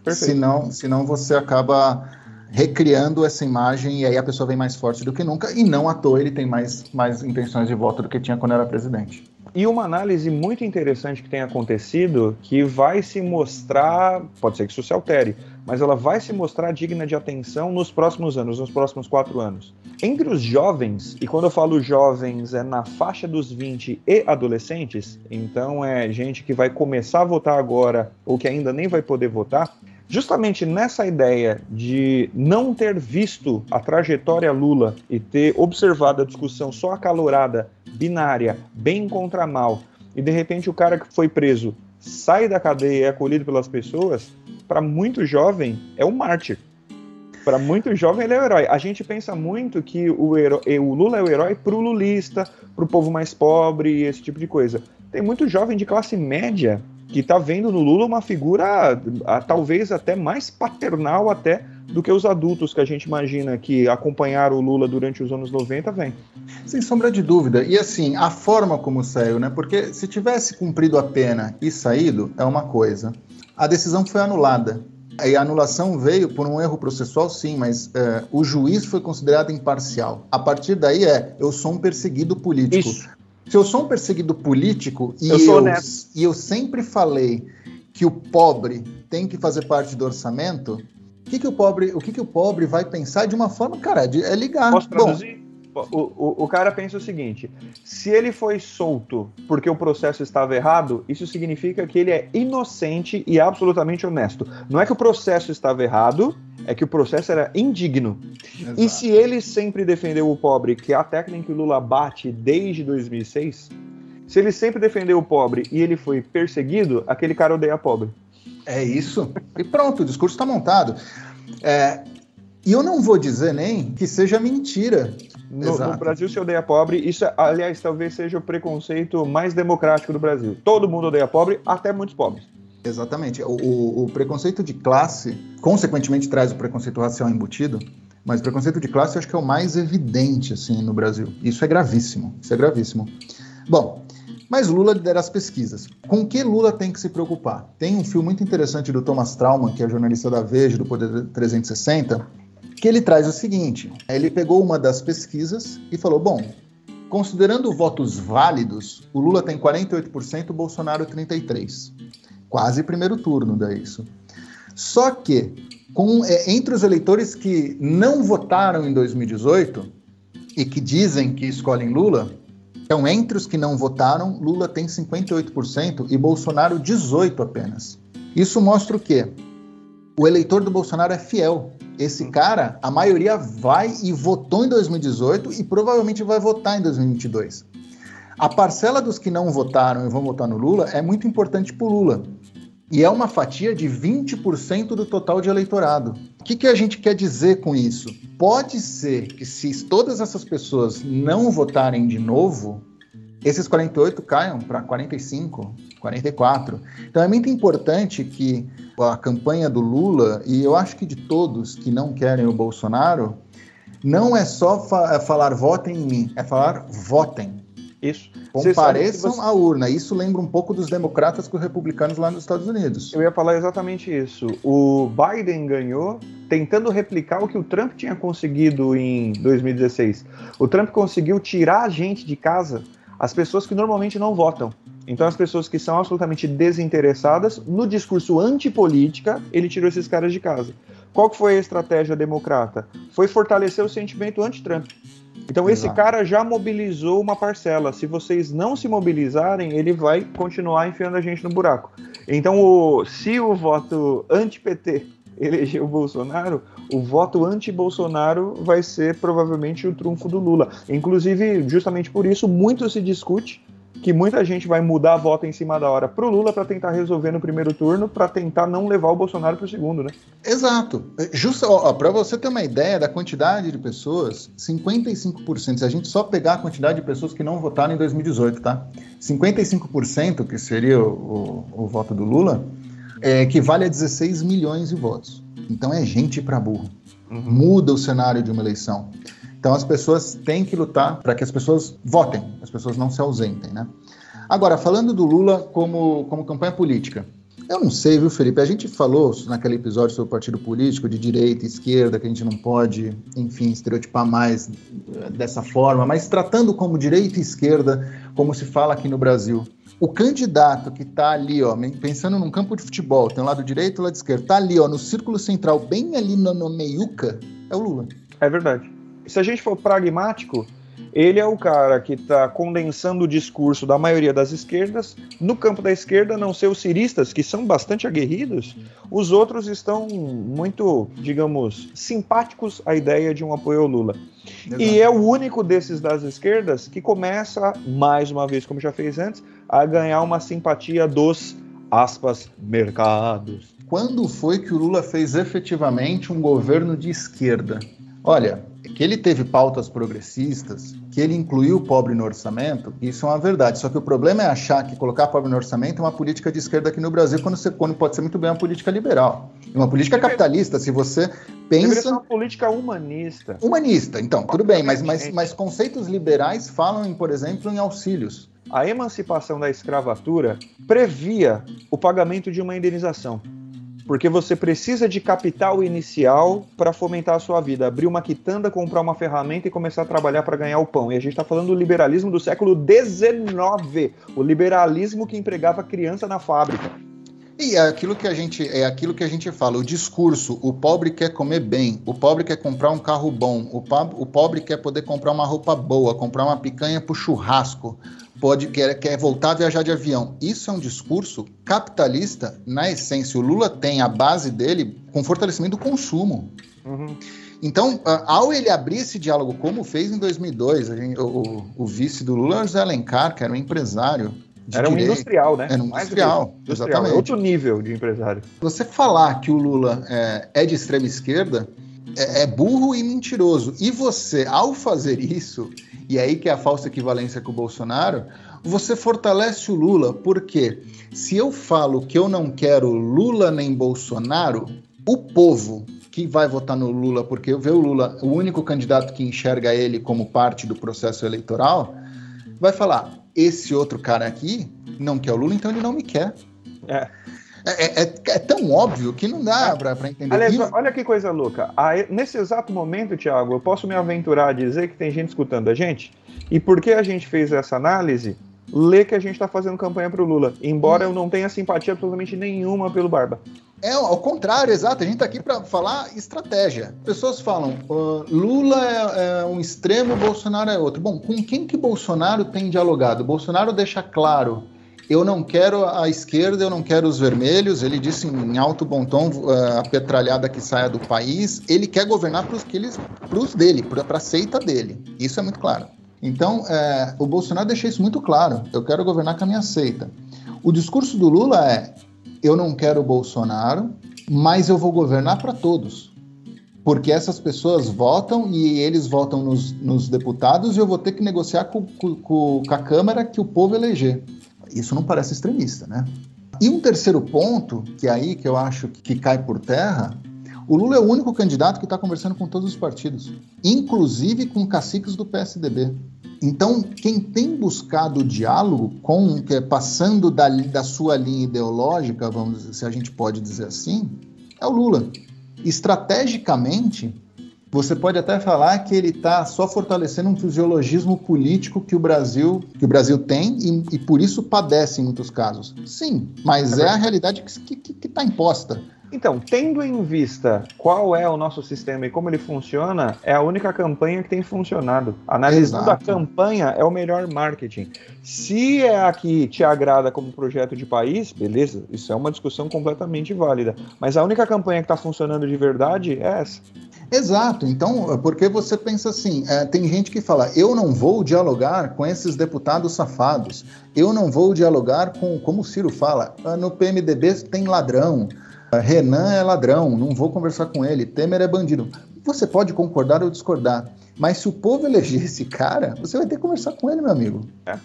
Perfeito. Senão, senão você acaba recriando essa imagem e aí a pessoa vem mais forte do que nunca e não à toa ele tem mais, mais intenções de voto do que tinha quando era presidente. E uma análise muito interessante que tem acontecido, que vai se mostrar, pode ser que isso se altere, mas ela vai se mostrar digna de atenção nos próximos anos, nos próximos quatro anos. Entre os jovens, e quando eu falo jovens, é na faixa dos 20 e adolescentes, então é gente que vai começar a votar agora ou que ainda nem vai poder votar, justamente nessa ideia de não ter visto a trajetória Lula e ter observado a discussão só acalorada binária, bem contra mal, e de repente o cara que foi preso sai da cadeia e é acolhido pelas pessoas, para muito jovem é um mártir. Para muito jovem ele é o herói. A gente pensa muito que o, herói, o Lula é o herói para o lulista, para o povo mais pobre, esse tipo de coisa. Tem muito jovem de classe média que está vendo no Lula uma figura a, talvez até mais paternal até do que os adultos que a gente imagina que acompanharam o Lula durante os anos 90 vem. Sem sombra de dúvida. E assim, a forma como saiu, né? Porque se tivesse cumprido a pena e saído, é uma coisa. A decisão foi anulada. E a anulação veio por um erro processual, sim, mas é, o juiz foi considerado imparcial. A partir daí é, eu sou um perseguido político. Isso. Se eu sou um perseguido político e eu, eu, e eu sempre falei que o pobre tem que fazer parte do orçamento, que, que o pobre, o que, que o pobre vai pensar de uma forma, cara, de, é ligar. Posso traduzir? Bom, o, o, o, cara pensa o seguinte: se ele foi solto porque o processo estava errado, isso significa que ele é inocente e absolutamente honesto. Não é que o processo estava errado, é que o processo era indigno. Exato. E se ele sempre defendeu o pobre, que é a técnica que o Lula bate desde 2006, se ele sempre defendeu o pobre e ele foi perseguido, aquele cara odeia pobre. É isso. E pronto, o discurso está montado. É, e eu não vou dizer nem que seja mentira. No, no, Brasil se odeia pobre, isso, aliás, talvez seja o preconceito mais democrático do Brasil. Todo mundo odeia pobre, até muitos pobres. Exatamente. O, o, o preconceito de classe, consequentemente, traz o preconceito racial embutido, mas o preconceito de classe eu acho que é o mais evidente assim no Brasil. Isso é gravíssimo. Isso é gravíssimo. Bom, mas Lula lidera as pesquisas. Com que Lula tem que se preocupar? Tem um filme muito interessante do Thomas Trauman, que é jornalista da Veja, do Poder 360, que ele traz o seguinte: ele pegou uma das pesquisas e falou: bom, considerando votos válidos, o Lula tem 48%, o Bolsonaro 33%. Quase primeiro turno, daí isso. Só que, com, é, entre os eleitores que não votaram em 2018 e que dizem que escolhem Lula, então, entre os que não votaram, Lula tem 58% e Bolsonaro 18% apenas. Isso mostra o quê? O eleitor do Bolsonaro é fiel. Esse cara, a maioria vai e votou em 2018 e provavelmente vai votar em 2022. A parcela dos que não votaram e vão votar no Lula é muito importante para o Lula. E é uma fatia de 20% do total de eleitorado. O que, que a gente quer dizer com isso? Pode ser que se todas essas pessoas não votarem de novo, esses 48 caiam para 45, 44. Então é muito importante que a campanha do Lula, e eu acho que de todos que não querem o Bolsonaro, não é só fa é falar votem em mim, é falar votem. Isso. Compareçam você... à urna. Isso lembra um pouco dos democratas com os republicanos lá nos Estados Unidos. Eu ia falar exatamente isso. O Biden ganhou tentando replicar o que o Trump tinha conseguido em 2016. O Trump conseguiu tirar a gente de casa, as pessoas que normalmente não votam. Então, as pessoas que são absolutamente desinteressadas no discurso antipolítica, ele tirou esses caras de casa. Qual que foi a estratégia democrata? Foi fortalecer o sentimento anti-Trump. Então Exato. esse cara já mobilizou uma parcela. Se vocês não se mobilizarem, ele vai continuar enfiando a gente no buraco. Então, o, se o voto anti-PT eleger o Bolsonaro, o voto anti-Bolsonaro vai ser provavelmente o trunfo do Lula. Inclusive, justamente por isso, muito se discute que muita gente vai mudar a voto em cima da hora pro Lula para tentar resolver no primeiro turno, para tentar não levar o Bolsonaro pro segundo, né? Exato. Justo, para você ter uma ideia da quantidade de pessoas, 55%, se a gente só pegar a quantidade de pessoas que não votaram em 2018, tá? 55%, que seria o, o, o voto do Lula, é, equivale a 16 milhões de votos. Então é gente para burro. Uhum. Muda o cenário de uma eleição. Então as pessoas têm que lutar para que as pessoas votem, as pessoas não se ausentem, né? Agora, falando do Lula como, como campanha política, Eu não sei, viu, Felipe? A gente falou naquele episódio sobre o partido político, de direita e esquerda, que a gente não pode, enfim, estereotipar mais eh, dessa forma, mas tratando como direita e esquerda, como se fala aqui no Brasil. O candidato que está ali, ó, pensando num campo de futebol, tem um lado direito e um lado esquerdo, está ali, ó, no círculo central, bem ali no, no meiuca, é o Lula. É verdade. Se a gente for pragmático, ele é o cara que está condensando o discurso da maioria das esquerdas. No campo da esquerda, não ser os ciristas, que são bastante aguerridos, os outros estão muito, digamos, simpáticos à ideia de um apoio ao Lula. Exato. E é o único desses das esquerdas que começa, mais uma vez, como já fez antes, a ganhar uma simpatia dos, aspas, mercados. Quando foi que o Lula fez efetivamente um governo de esquerda? Olha, que ele teve pautas progressistas, que ele incluiu o pobre no orçamento, isso é uma verdade. Só que o problema é achar que colocar pobre no orçamento é uma política de esquerda aqui no Brasil, quando, você, quando pode ser muito bem uma política liberal. Uma política capitalista, se você pensa. Ser uma política humanista. Humanista, então, tudo bem, mas, mas, mas conceitos liberais falam, em, por exemplo, em auxílios. A emancipação da escravatura previa o pagamento de uma indenização porque você precisa de capital inicial para fomentar a sua vida, abrir uma quitanda, comprar uma ferramenta e começar a trabalhar para ganhar o pão. E a gente está falando do liberalismo do século XIX, o liberalismo que empregava criança na fábrica. E é aquilo que a gente é aquilo que a gente fala, o discurso, o pobre quer comer bem, o pobre quer comprar um carro bom, o, o pobre quer poder comprar uma roupa boa, comprar uma picanha pro churrasco, pode quer, quer voltar a viajar de avião. Isso é um discurso capitalista na essência. O Lula tem a base dele com fortalecimento do consumo. Uhum. Então, ao ele abrir esse diálogo, como fez em 2002, gente, o, o, vice do Lula, José Alencar, que era um empresário era um direito. industrial, né? Era um industrial, industrial, exatamente. Outro nível de empresário. Você falar que o Lula é, é de extrema esquerda é, é, burro e mentiroso. E você, ao fazer isso, e aí que é a falsa equivalência com o Bolsonaro, você fortalece o Lula, porque se eu falo que eu não quero Lula nem Bolsonaro, o povo que vai votar no Lula, porque vê o Lula, o único candidato que enxerga ele como parte do processo eleitoral, vai falar: esse outro cara aqui não quer o Lula, então ele não me quer. É. É, é, é, tão óbvio que não dá para entender. Aliás, isso. olha que coisa louca. nesse exato momento, Thiago, eu posso me aventurar a dizer que tem gente escutando a gente. E porque a gente fez essa análise, lê que a gente está fazendo campanha para o Lula. Embora hum. eu não tenha simpatia absolutamente nenhuma pelo Barba. É ao contrário, exato. A gente está aqui para falar estratégia. Pessoas falam, uh, Lula é, é, um extremo, Bolsonaro é outro. Bom, com quem que Bolsonaro tem dialogado? Bolsonaro deixa claro, eu não quero a esquerda, eu não quero os vermelhos. Ele disse em alto bom tom, uh, a petralhada que saia do país. Ele quer governar para os dele, para a seita dele. Isso é muito claro. Então, é, o Bolsonaro deixa isso muito claro. Eu quero governar com a minha seita. O discurso do Lula é eu não quero o Bolsonaro, mas eu vou governar para todos. Porque essas pessoas votam e eles votam nos, nos deputados e eu vou ter que negociar com, com, com, a Câmara que o povo eleger. Isso não parece extremista, né? E um terceiro ponto, que é aí que eu acho que cai por terra, o Lula é o único candidato que está conversando com todos os partidos, inclusive com caciques do PSDB. Então, quem tem buscado o diálogo com, é passando da, da sua linha ideológica, vamos se a gente pode dizer assim, é o Lula. Estrategicamente, você pode até falar que ele está só fortalecendo um fisiologismo político que o Brasil, que o Brasil tem e, e por isso padece em muitos casos. Sim, mas é, é a realidade que está imposta. Então, tendo em vista qual é o nosso sistema e como ele funciona, é a única campanha que tem funcionado. Analisando Exato. a campanha é o melhor marketing. Se é a que te agrada como projeto de país, beleza, isso é uma discussão completamente válida. Mas a única campanha que está funcionando de verdade é essa. Exato. Então, porque você pensa assim, é, tem gente que fala, eu não vou dialogar com esses deputados safados, eu não vou dialogar com, como o Ciro fala, ah, no PMDB tem ladrão, Renan é ladrão, não vou conversar com ele. Temer é bandido. Você pode concordar ou discordar, mas se o povo eleger esse cara, você vai ter que conversar com ele, meu amigo. É.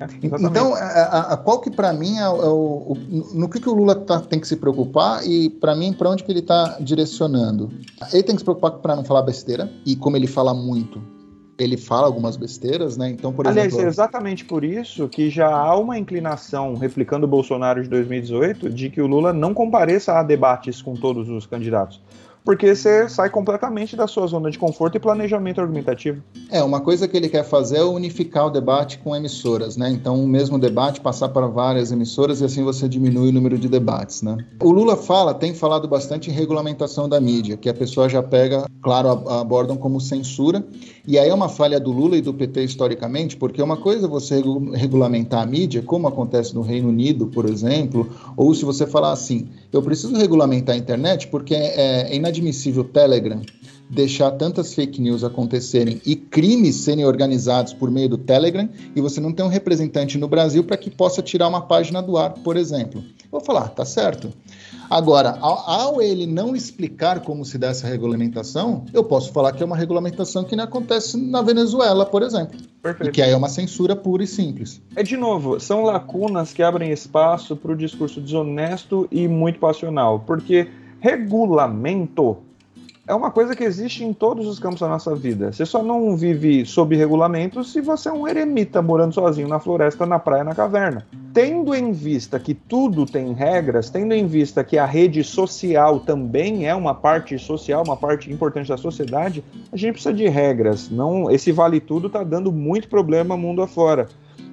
É, então, a, a, qual que para mim é, é o, o, no que, que o Lula tá, tem que se preocupar e para mim para onde que ele está direcionando? Ele tem que se preocupar para não falar besteira e como ele fala muito, ele fala algumas besteiras, né? Então, por Aliás, exemplo. é exatamente por isso que já há uma inclinação, replicando o Bolsonaro de 2018, de que o Lula não compareça a debates com todos os candidatos porque você sai completamente da sua zona de conforto e planejamento argumentativo. É, uma coisa que ele quer fazer é unificar o debate com emissoras, né? Então, o mesmo debate passar para várias emissoras e assim você diminui o número de debates, né? O Lula fala, tem falado bastante em regulamentação da mídia, que a pessoa já pega, claro, abordam como censura, e aí é uma falha do Lula e do PT historicamente, porque uma coisa é você regulamentar a mídia, como acontece no Reino Unido, por exemplo, ou se você falar assim, eu preciso regulamentar a internet porque é, é inadmissível o Telegram deixar tantas fake news acontecerem e crimes serem organizados por meio do Telegram e você não tem um representante no Brasil para que possa tirar uma página do ar, por exemplo. Vou falar, tá certo. Agora, ao, ao, ele não explicar como se dá essa regulamentação, eu posso falar que é uma regulamentação que não acontece na Venezuela, por exemplo. Perfeito. E que aí é uma censura pura e simples. É de novo, são lacunas que abrem espaço para o discurso desonesto e muito passional, porque regulamento é uma coisa que existe em todos os campos da nossa vida. Você só não vive sob regulamento se você é um eremita morando sozinho na floresta, na praia, na caverna. Tendo em vista que tudo tem regras, tendo em vista que a rede social também é uma parte social, uma parte importante da sociedade, a gente precisa de regras. Não, esse vale tudo está dando muito problema mundo afora.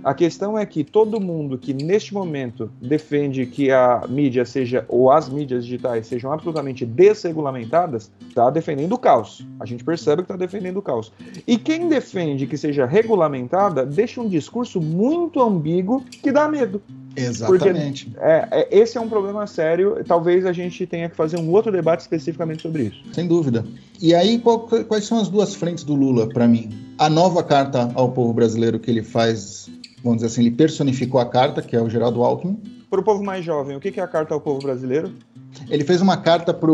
A questão é que todo mundo que neste momento defende que a mídia seja, ou as mídias digitais sejam absolutamente desregulamentadas, está defendendo o caos. A gente percebe que está defendendo o caos. E quem defende que seja regulamentada deixa um discurso muito ambíguo que dá medo. Exatamente. Porque, é, é, esse é um problema sério. Talvez a gente tenha que fazer um outro debate especificamente sobre isso. Sem dúvida. E aí, qual, quais são as duas frentes do Lula para mim? A nova carta ao povo brasileiro que ele faz vamos dizer assim, ele personificou a carta, que é o Geraldo Alckmin. Para o povo mais jovem, o que é a carta ao povo brasileiro? Ele fez uma carta para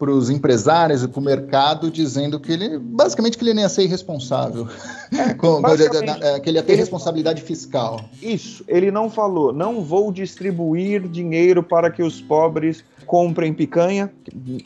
os empresários e para o mercado, dizendo que ele, basicamente, que ele nem ia ser irresponsável, é, Com, é, que ele ia ter ele... responsabilidade fiscal. Isso, ele não falou, não vou distribuir dinheiro para que os pobres comprem picanha,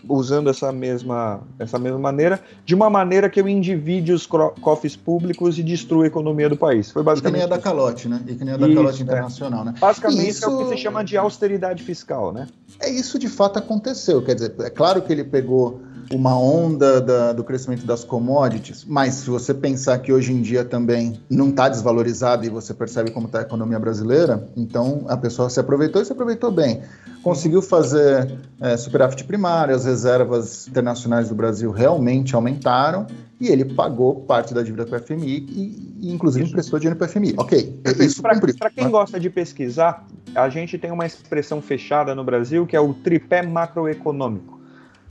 usando essa mesma, essa mesma maneira, de uma maneira que eu endivide os cofres públicos e destrua a economia do país. Foi basicamente. E que nem a da calote, né? E que nem a da isso, calote é. internacional, é. né? Basicamente isso... é o que se chama de austeridade fiscal, né? É isso de fato aconteceu. Quer dizer, é claro que ele pegou uma onda da, do crescimento das commodities, mas se você pensar que hoje em dia também não está desvalorizado e você percebe como está a economia brasileira, então a pessoa se aproveitou e se aproveitou bem. Conseguiu fazer é, superávit primário, as reservas internacionais do Brasil realmente aumentaram e ele pagou parte da dívida com o FMI e, e inclusive, isso. emprestou dinheiro para o FMI. Ok, isso Para quem gosta de pesquisar, a gente tem uma expressão fechada no Brasil que é o tripé macroeconômico.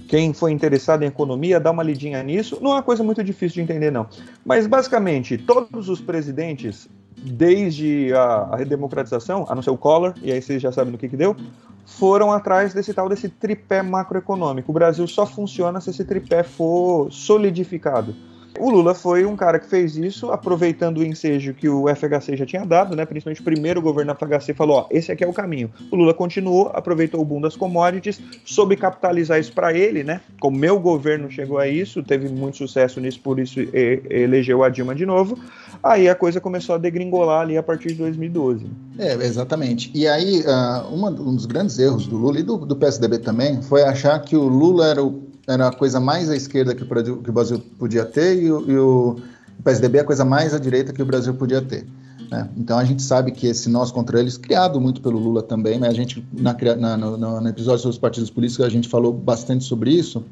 Quem for interessado em economia, dá uma lidinha nisso. Não é uma coisa muito difícil de entender, não. Mas, basicamente, todos os presidentes, desde a, a redemocratização, a não ser o Collor, e aí vocês já sabem no que, que deu, foram atrás desse tal desse tripé macroeconômico. O Brasil só funciona se esse tripé for solidificado. O Lula foi um cara que fez isso, aproveitando o ensejo que o FHC já tinha dado, né? Principalmente o primeiro governo FHC falou: ó, esse aqui é o caminho. O Lula continuou, aproveitou o boom das commodities, soube capitalizar isso para ele, né? Como meu governo chegou a isso, teve muito sucesso nisso, por isso elegeu a Dilma de novo. Aí a coisa começou a degringolar ali a partir de 2012. É, exatamente. E aí, uh, uma, um dos grandes erros do Lula e do, do PSDB também foi achar que o Lula era o era a coisa mais à esquerda que o Brasil, que o Brasil podia ter e o, e o PSDB é a coisa mais à direita que o Brasil podia ter. Né? Então a gente sabe que esse nós contra eles, criado muito pelo Lula também, né? a gente na, na, no, no, episódio sobre os partidos políticos a gente falou bastante sobre isso,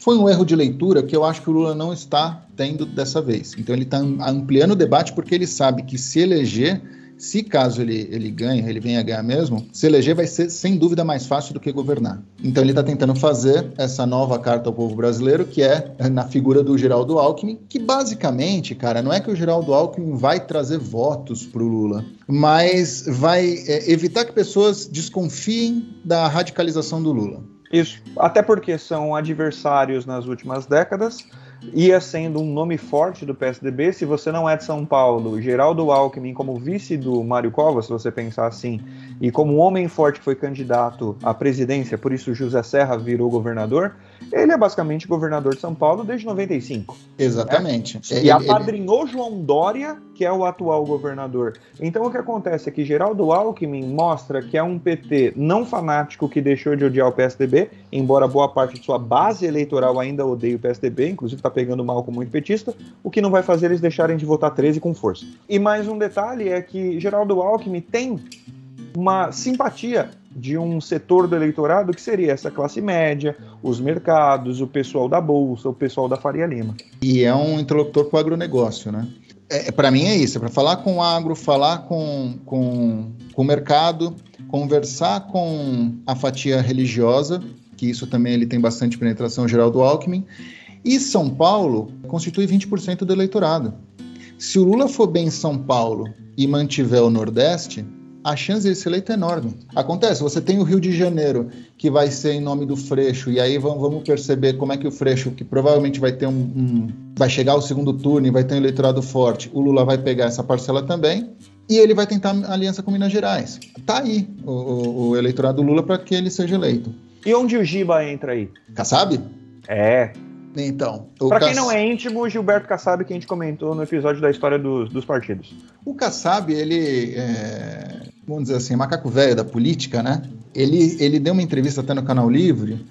foi um erro de leitura que eu acho que o Lula não está tendo dessa vez. Então ele está ampliando o debate porque ele sabe que se eleger se caso ele, ele ganhe, ele venha a ganhar mesmo, se eleger vai ser sem dúvida mais fácil do que governar. Então ele está tentando fazer essa nova carta ao povo brasileiro, que é na figura do Geraldo Alckmin, que basicamente, cara, não é que o Geraldo Alckmin vai trazer votos para o Lula, mas vai é, evitar que pessoas desconfiem da radicalização do Lula. Isso, até porque são adversários nas últimas décadas ia sendo um nome forte do PSDB. Se você não é de São Paulo, Geraldo Alckmin como vice do Mário Covas, se você pensar assim, e como um homem forte que foi candidato à presidência, por isso José Serra virou governador, ele é basicamente governador de São Paulo desde 95. Exatamente. Né? E ele, apadrinhou ele... João Dória, que é o atual governador. Então o que acontece é que Geraldo Alckmin mostra que é um PT não fanático que deixou de odiar o PSDB, embora boa parte de sua base eleitoral ainda odeie o PSDB, inclusive está pegando mal com muito petista, o que não vai fazer eles deixarem de votar 13 com força. E mais um detalhe é que Geraldo Alckmin tem uma simpatia de um setor do eleitorado que seria essa classe média, os mercados, o pessoal da Bolsa, o pessoal da Faria Lima. E é um interlocutor com o agronegócio, né? É, é para mim é isso, é para falar com o agro, falar com, com, com o mercado, conversar com a fatia religiosa, que isso também ele tem bastante penetração geral do Alckmin, e São Paulo constitui 20% do eleitorado. Se o Lula for bem em São Paulo e mantiver o Nordeste, a chance de ser eleito é enorme. Acontece, você tem o Rio de Janeiro, que vai ser em nome do Freixo, e aí vamos perceber como é que o Freixo, que provavelmente vai ter um, um vai chegar ao segundo turno e vai ter um eleitorado forte, o Lula vai pegar essa parcela também, e ele vai tentar aliança com Minas Gerais. Tá aí o, o, o eleitorado Lula para que ele seja eleito. E onde o Giba entra aí? Kassab? É, então. Para quem não é íntimo, Gilberto Kassab, que a gente comentou no episódio da história dos, dos partidos. O Kassab, ele é, vamos dizer assim, macaco velho da política, né? Ele, ele deu uma entrevista até no Canal Livre,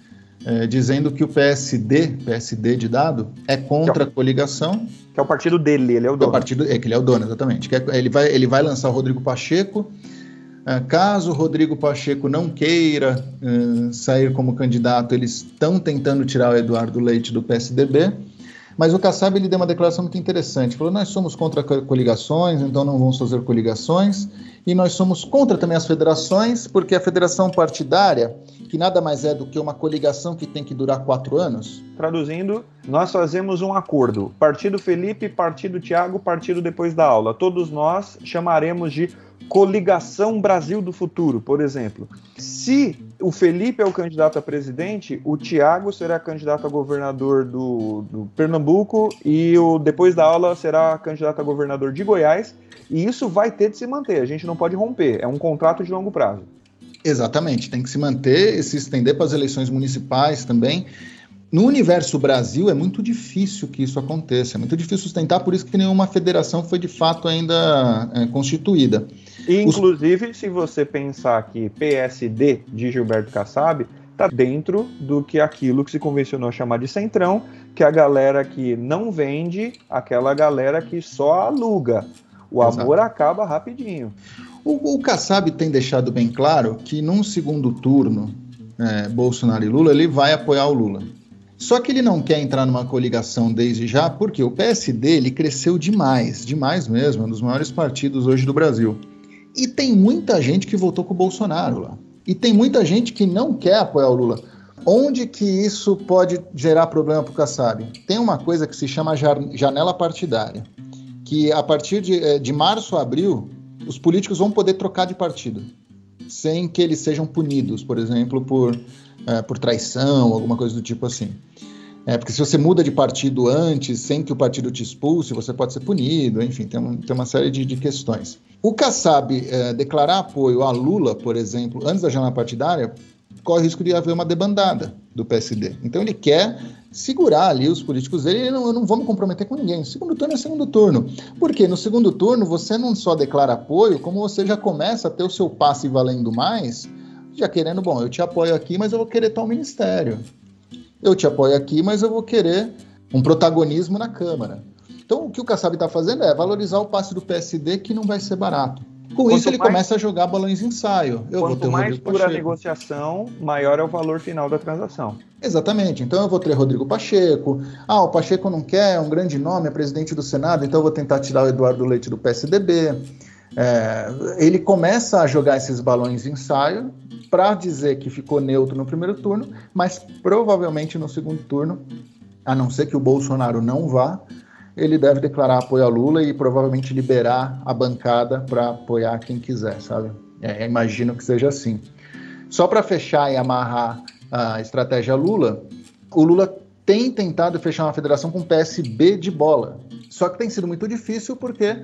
é, dizendo que o PSD, PSD de dado, é contra é o, a coligação. Que é o partido dele, ele é o dono. É, o partido, é que ele é o dono, exatamente. Que é, ele, vai, ele vai lançar o Rodrigo Pacheco ah, caso Rodrigo Pacheco não queira uh, sair como candidato, eles estão tentando tirar o Eduardo Leite do PSDB. Mas o Kassab ele deu uma declaração muito interessante. Falou: nós somos contra coligações, então não vamos fazer coligações. E nós somos contra também as federações, porque a federação partidária, que nada mais é do que uma coligação que tem que durar quatro anos. Traduzindo, nós fazemos um acordo: Partido Felipe, Partido Tiago, Partido depois da aula. Todos nós chamaremos de coligação Brasil do futuro, por exemplo. Se o Felipe é o candidato a presidente, o Tiago será candidato a governador do, do, Pernambuco e o depois da aula será candidato a governador de Goiás. E isso vai ter de se manter. A gente não pode romper. É um contrato de longo prazo. Exatamente, tem que se manter e se estender para as eleições municipais também. No universo Brasil é muito difícil que isso aconteça, é muito difícil sustentar, por isso que nenhuma federação foi de fato ainda é, constituída. Inclusive, Os... se você pensar que PSD de Gilberto Kassab está dentro do que aquilo que se convencionou chamar de centrão, que é a galera que não vende, aquela galera que só aluga. O Exato. amor acaba rapidinho. O, o Kassab tem deixado bem claro que num segundo turno, é, Bolsonaro e Lula, ele vai apoiar o Lula. Só que ele não quer entrar numa coligação desde já, porque o PSD ele cresceu demais, demais mesmo, é um dos maiores partidos hoje do Brasil. E tem muita gente que votou com o Bolsonaro lá. E tem muita gente que não quer apoiar o Lula. Onde que isso pode gerar problema para o Kassab? Tem uma coisa que se chama janela partidária, que a partir de, eh, de março a abril, os políticos vão poder trocar de partido, sem que eles sejam punidos, por exemplo, por, é, por traição, alguma coisa do tipo assim. É, porque se você muda de partido antes, sem que o partido te expulse, você pode ser punido, enfim, tem, um, tem uma série de, de questões. O Kassab é, declarar apoio a Lula, por exemplo, antes da janela partidária, corre o risco de haver uma debandada do PSD. Então ele quer segurar ali os políticos dele e não, eu não me comprometer com ninguém. Segundo turno é segundo turno. Porque no segundo turno você não só declara apoio, como você já começa a ter o seu passe valendo mais, já querendo, bom, eu te apoio aqui, mas eu vou querer tal ministério. Eu te apoio aqui, mas eu vou querer um protagonismo na Câmara. Então, o que o Kassab está fazendo é valorizar o passe do PSD, que não vai ser barato. Com Quanto isso, ele mais, começa a jogar balões de ensaio. Eu quanto vou ter mais dura a negociação, maior é o valor final da transação. Exatamente. Então, eu vou ter Rodrigo Pacheco. Ah, o Pacheco não quer, é um grande nome, é presidente do Senado, então eu vou tentar tirar o Eduardo Leite do PSDB. É, ele começa a jogar esses balões de ensaio para dizer que ficou neutro no primeiro turno, mas provavelmente no segundo turno, a não ser que o Bolsonaro não vá, ele deve declarar apoio a Lula e provavelmente liberar a bancada para apoiar quem quiser, sabe? É, imagino que seja assim. Só para fechar e amarrar a estratégia Lula, o Lula tem tentado fechar uma federação com PSB de bola. Só que tem sido muito difícil porque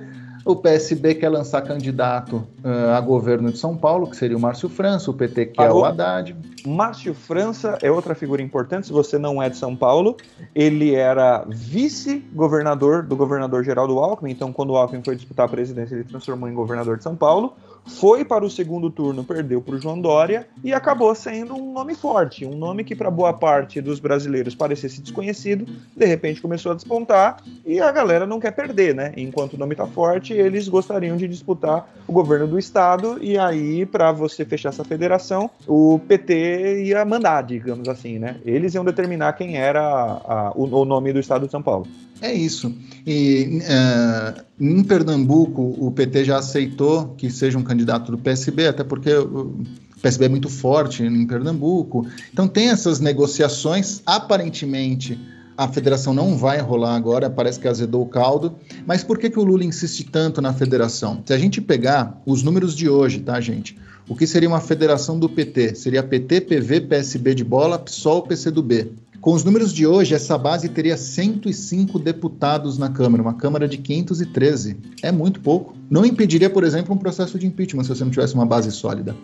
o PSB quer lançar candidato uh, a governo de São Paulo, que seria o Márcio França, o PT quer Alô? o Haddad. Márcio França é outra figura importante, se você não é de São Paulo. Ele era vice-governador do governador Geraldo Alckmin, então quando o Alckmin foi disputar a presidência, ele transformou em governador de São Paulo foi para o segundo turno, perdeu para o João Dória e acabou sendo um nome forte, um nome que para boa parte dos brasileiros parecesse desconhecido, de repente começou a despontar e a galera não quer perder, né? Enquanto o nome está forte, eles gostariam de disputar o governo do estado e aí para você fechar essa federação, o PT ia mandar, digamos assim, né? Eles iam determinar quem era a, a, o, o nome do estado de São Paulo. É isso. E uh, em Pernambuco, o PT já aceitou que seja um candidato do PSB, até porque o PSB é muito forte em Pernambuco. Então, tem essas negociações. Aparentemente, a federação não vai rolar agora, parece que azedou o caldo. Mas por que, que o Lula insiste tanto na federação? Se a gente pegar os números de hoje, tá, gente? O que seria uma federação do PT? Seria PT, PV, PSB de bola, PSOL, PCdoB. Com os números de hoje, essa base teria 105 deputados na Câmara, uma Câmara de 513. É muito pouco. Não impediria, por exemplo, um processo de impeachment se você não tivesse uma base sólida.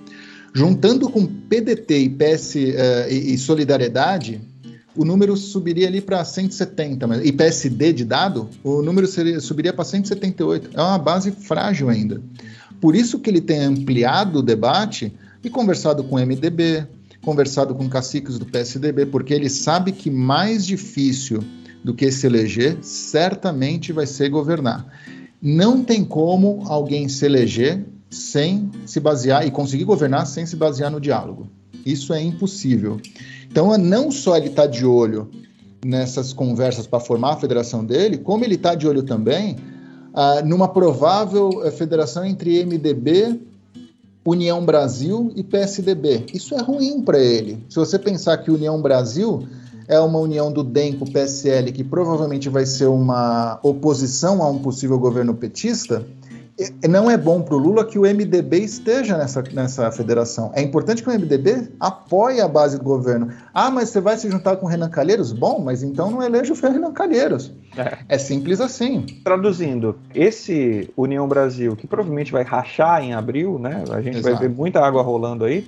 Juntando com PDT e PS uh, eh, e, e Solidariedade, o número subiria ali para 170, mas, e PSD de dado, o número seria, subiria para 178. É uma base frágil ainda. Por isso que ele tem ampliado o debate e conversado com o MDB, conversado com caciques do PSDB, porque ele sabe que mais difícil do que se eleger certamente vai ser governar. Não tem como alguém se eleger sem se basear e conseguir governar sem se basear no diálogo. Isso é impossível. Então, não só ele está de olho nessas conversas para formar a federação dele, como ele está de olho também ah, numa provável eh, federação entre MDB União Brasil e PSDB. Isso é ruim para ele. Se você pensar que União Brasil é uma união do DEM com o PSL, que provavelmente vai ser uma oposição a um possível governo petista, não é bom para o Lula que o MDB esteja nessa, nessa federação. É importante que o MDB apoie a base do governo. Ah, mas você vai se juntar com o Renan Calheiros? Bom, mas então não eleja o Renan Calheiros. É. é simples assim. Traduzindo, esse União Brasil, que provavelmente vai rachar em abril, né? A gente Exato. vai ver muita água rolando aí.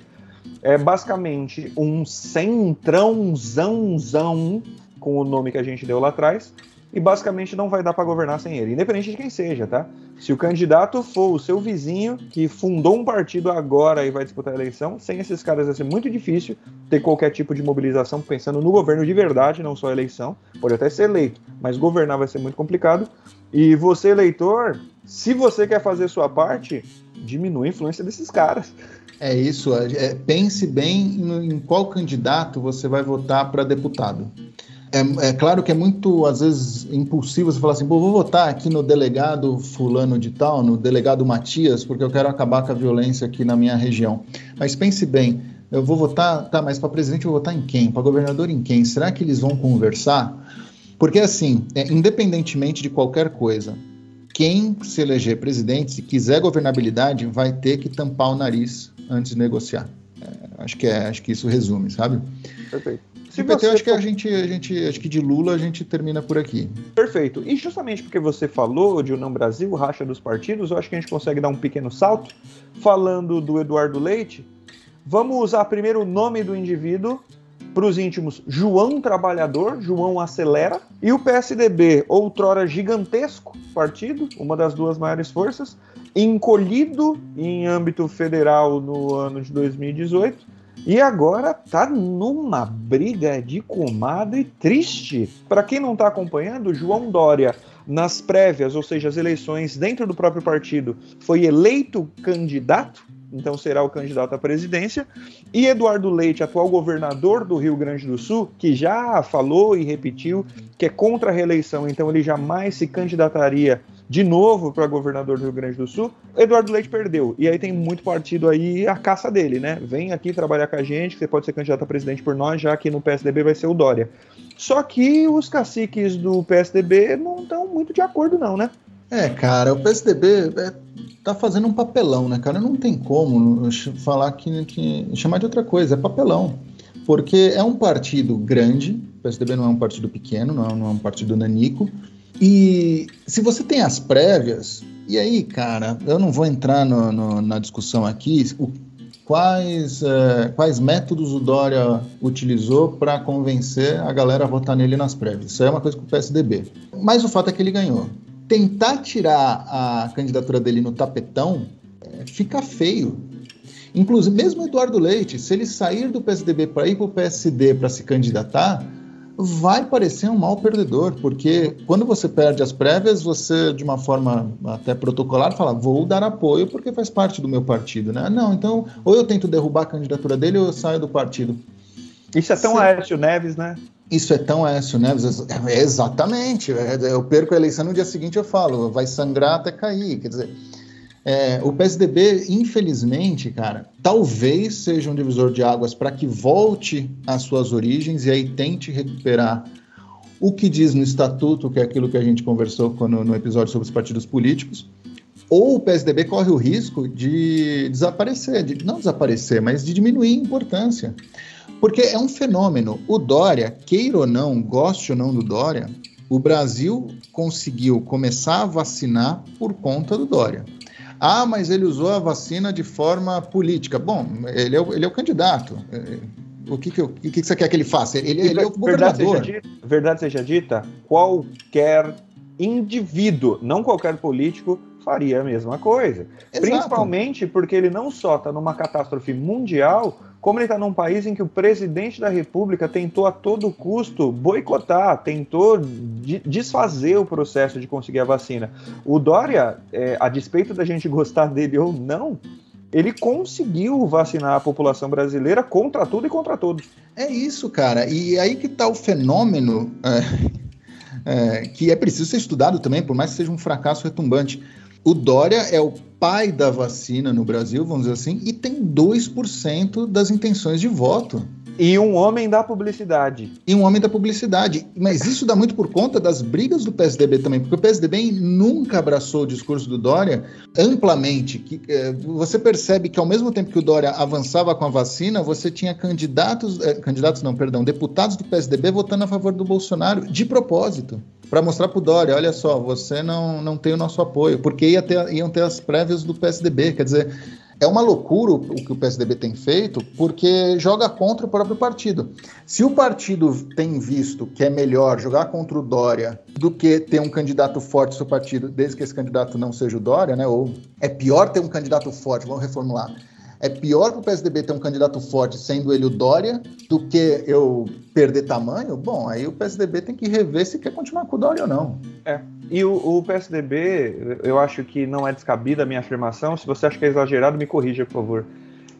É basicamente um centrãozãozão com o nome que a gente deu lá atrás e basicamente não vai dar para governar sem ele, independente de quem seja, tá? Se o candidato for o seu vizinho que fundou um partido agora e vai disputar a eleição, sem esses caras vai ser muito difícil ter qualquer tipo de mobilização pensando no governo de verdade, não só a eleição. Pode até ser eleito, mas governar vai ser muito complicado. E você, eleitor, se você quer fazer sua parte, diminui a influência desses caras. É isso. É, pense bem em qual candidato você vai votar para deputado é, é, claro que é muito, às vezes, impulsivo você falar assim, vou votar aqui no delegado fulano de tal, no delegado Matias, porque eu quero acabar com a violência aqui na minha região. Mas pense bem, eu vou votar, tá, mas para presidente eu vou votar em quem? Para governador em quem? Será que eles vão conversar? Porque assim, é, independentemente de qualquer coisa, quem se eleger presidente, se quiser governabilidade, vai ter que tampar o nariz antes de negociar. É, acho que é, acho que isso resume, sabe? Perfeito. Se PT, eu acho que a gente, a gente, acho que de Lula a gente termina por aqui. Perfeito. E justamente porque você falou de União Brasil, racha dos partidos, eu acho que a gente consegue dar um pequeno salto. Falando do Eduardo Leite, vamos usar primeiro o nome do indivíduo para os íntimos João Trabalhador, João Acelera, e o PSDB, outrora gigantesco partido, uma das duas maiores forças, encolhido em âmbito federal no ano de 2018, e agora tá numa briga de comadre triste. Para quem não está acompanhando, João Dória nas prévias, ou seja, as eleições dentro do próprio partido, foi eleito candidato, então será o candidato à presidência, e Eduardo Leite, atual governador do Rio Grande do Sul, que já falou e repetiu que é contra a reeleição, então ele jamais se candidataria de novo para governador do Rio Grande do Sul, Eduardo Leite perdeu. E aí tem muito partido aí a caça dele, né? Vem aqui trabalhar com a gente, que você pode ser candidato a presidente por nós, já que no PSDB vai ser o Dória. Só que os caciques do PSDB não estão muito de acordo, não, né? É, cara, o PSDB é, tá fazendo um papelão, né, cara? Não tem como falar que, que chamar de outra coisa, é papelão. Porque é um partido grande, PSDB não é um partido pequeno, não é, não é um partido nanico. E se você tem as prévias, e aí, cara, eu não vou entrar no, no, na discussão aqui, o, quais, é, quais métodos o Dória utilizou para convencer a galera a votar nele nas prévias. Isso é uma coisa com o PSDB. Mas o fato é que ele ganhou. Tentar tirar a candidatura dele no tapetão é, fica feio. Inclusive, mesmo Eduardo Leite, se ele sair do PSDB para ir para o PSD para se candidatar, vai parecer um mau perdedor, porque quando você perde as prévias, você, de uma forma até protocolar, fala: vou dar apoio porque faz parte do meu partido, né? Não, então, ou eu tento derrubar a candidatura dele ou eu saio do partido. Isso é tão Cê... Aécio Neves, né? Isso é tão Aécio Neves, é, exatamente. Eu perco a eleição no dia seguinte, eu falo, vai sangrar até cair. Quer dizer, é, o PSDB, infelizmente, cara, talvez seja um divisor de águas para que volte às suas origens e aí tente recuperar o que diz no estatuto, que é aquilo que a gente conversou quando, no episódio sobre os partidos políticos, ou o PSDB corre o risco de desaparecer, de não desaparecer, mas de diminuir em importância. Porque é um fenômeno. O Dória, queira ou não, goste ou não do Dória, o Brasil conseguiu começar a vacinar por conta do Dória. Ah, mas ele usou a vacina de forma política. Bom, ele é o, ele é o candidato. É, o que, que, o que, que você quer que ele faça? Ele, ele é o governador. Verdade seja, dita, verdade seja dita, qualquer indivíduo, não qualquer político, faria a mesma coisa. Exato. Principalmente porque ele não só está numa catástrofe mundial, como ele está num país em que o presidente da República tentou a todo custo boicotar, tentou desfazer o processo de conseguir a vacina. O Dória, é, a despeito da gente gostar dele ou não, ele conseguiu vacinar a população brasileira contra tudo e contra todos. É isso, cara. E aí que está o fenômeno é, é, que é preciso ser estudado também, por mais que seja um fracasso retumbante. O Dória é o pai da vacina no Brasil, vamos dizer assim, e tem 2% das intenções de voto. E um homem da publicidade. E um homem da publicidade. Mas isso dá muito por conta das brigas do PSDB também, porque o PSDB nunca abraçou o discurso do Dória amplamente. Que, é, você percebe que ao mesmo tempo que o Dória avançava com a vacina, você tinha candidatos, é, candidatos não, perdão, deputados do PSDB votando a favor do Bolsonaro de propósito para mostrar para o Dória, olha só, você não, não tem o nosso apoio, porque ia ter, iam ter as prévias do PSDB, quer dizer, é uma loucura o que o PSDB tem feito, porque joga contra o próprio partido. Se o partido tem visto que é melhor jogar contra o Dória do que ter um candidato forte no seu partido, desde que esse candidato não seja o Dória, né? Ou é pior ter um candidato forte, vamos reformular é pior para o PSDB ter um candidato forte sendo ele o Dória do que eu perder tamanho, bom, aí o PSDB tem que rever se quer continuar com o Dória ou não. É. E o, o PSDB, eu acho que não é descabida a minha afirmação. Se você acha que é exagerado, me corrija, por favor.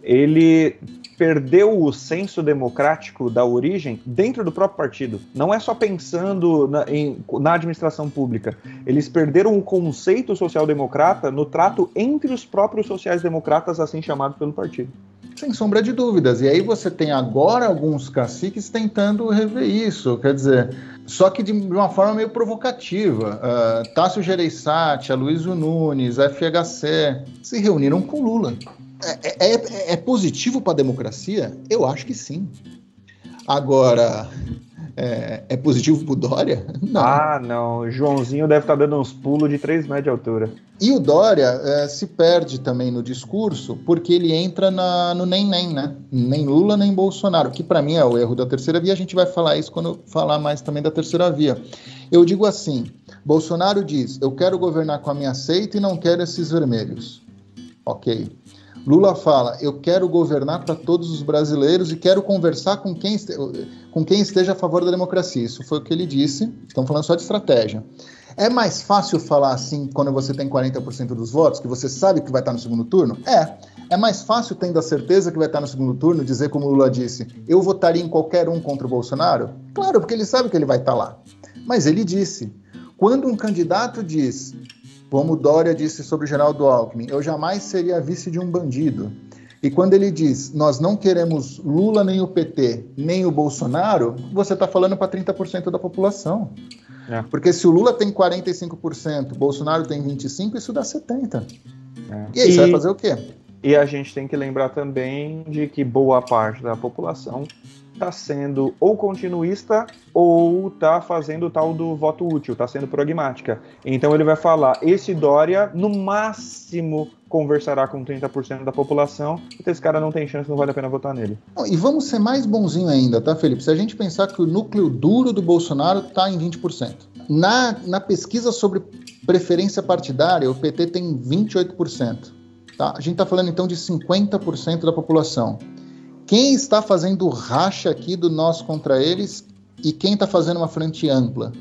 Ele perdeu o senso democrático da origem dentro do próprio partido. Não é só pensando na, em, na administração pública. Eles perderam o conceito social-democrata no trato entre os próprios sociais-democratas, assim chamados pelo partido. Sem sombra de dúvidas. E aí você tem agora alguns caciques tentando rever isso. Quer dizer, só que de uma forma meio provocativa. Uh, Tássio Gereissati, Aloysio Nunes, FHC se reuniram com Lula. É, é, é positivo para a democracia? Eu acho que sim. Agora, é, é positivo para o Dória? Não. Ah, não. O Joãozinho deve estar tá dando uns pulos de 3 metros de altura. E o Dória é, se perde também no discurso porque ele entra na, no nem-nem, né? Nem Lula, nem Bolsonaro, que para mim é o erro da terceira via. A gente vai falar isso quando falar mais também da terceira via. Eu digo assim: Bolsonaro diz, eu quero governar com a minha seita e não quero esses vermelhos. Ok. Lula fala: eu quero governar para todos os brasileiros e quero conversar com quem, com quem esteja a favor da democracia. Isso foi o que ele disse. Estamos falando só de estratégia. É mais fácil falar assim quando você tem 40% dos votos, que você sabe que vai estar no segundo turno? É. É mais fácil, tendo a certeza que vai estar no segundo turno, dizer como Lula disse: eu votaria em qualquer um contra o Bolsonaro? Claro, porque ele sabe que ele vai estar lá. Mas ele disse: quando um candidato diz como Dória disse sobre o Geraldo Alckmin, eu jamais seria vice de um bandido. E quando ele diz, nós não queremos Lula nem o PT, nem o Bolsonaro, você está falando para 30% da população. É. Porque se o Lula tem 45%, o Bolsonaro tem 25%, isso dá 70%. É. E aí, e... você vai fazer o quê? E a gente tem que lembrar também de que boa parte da população está sendo ou continuista ou está fazendo o tal do voto útil, está sendo pragmática. Então ele vai falar: esse Dória, no máximo, conversará com 30% da população, então esse cara não tem chance, não vale a pena votar nele. E vamos ser mais bonzinho ainda, tá, Felipe? Se a gente pensar que o núcleo duro do Bolsonaro está em 20%. Na, na pesquisa sobre preferência partidária, o PT tem 28%. Tá? A gente está falando então de 50% da população. Quem está fazendo racha aqui do nós contra eles e quem está fazendo uma frente ampla?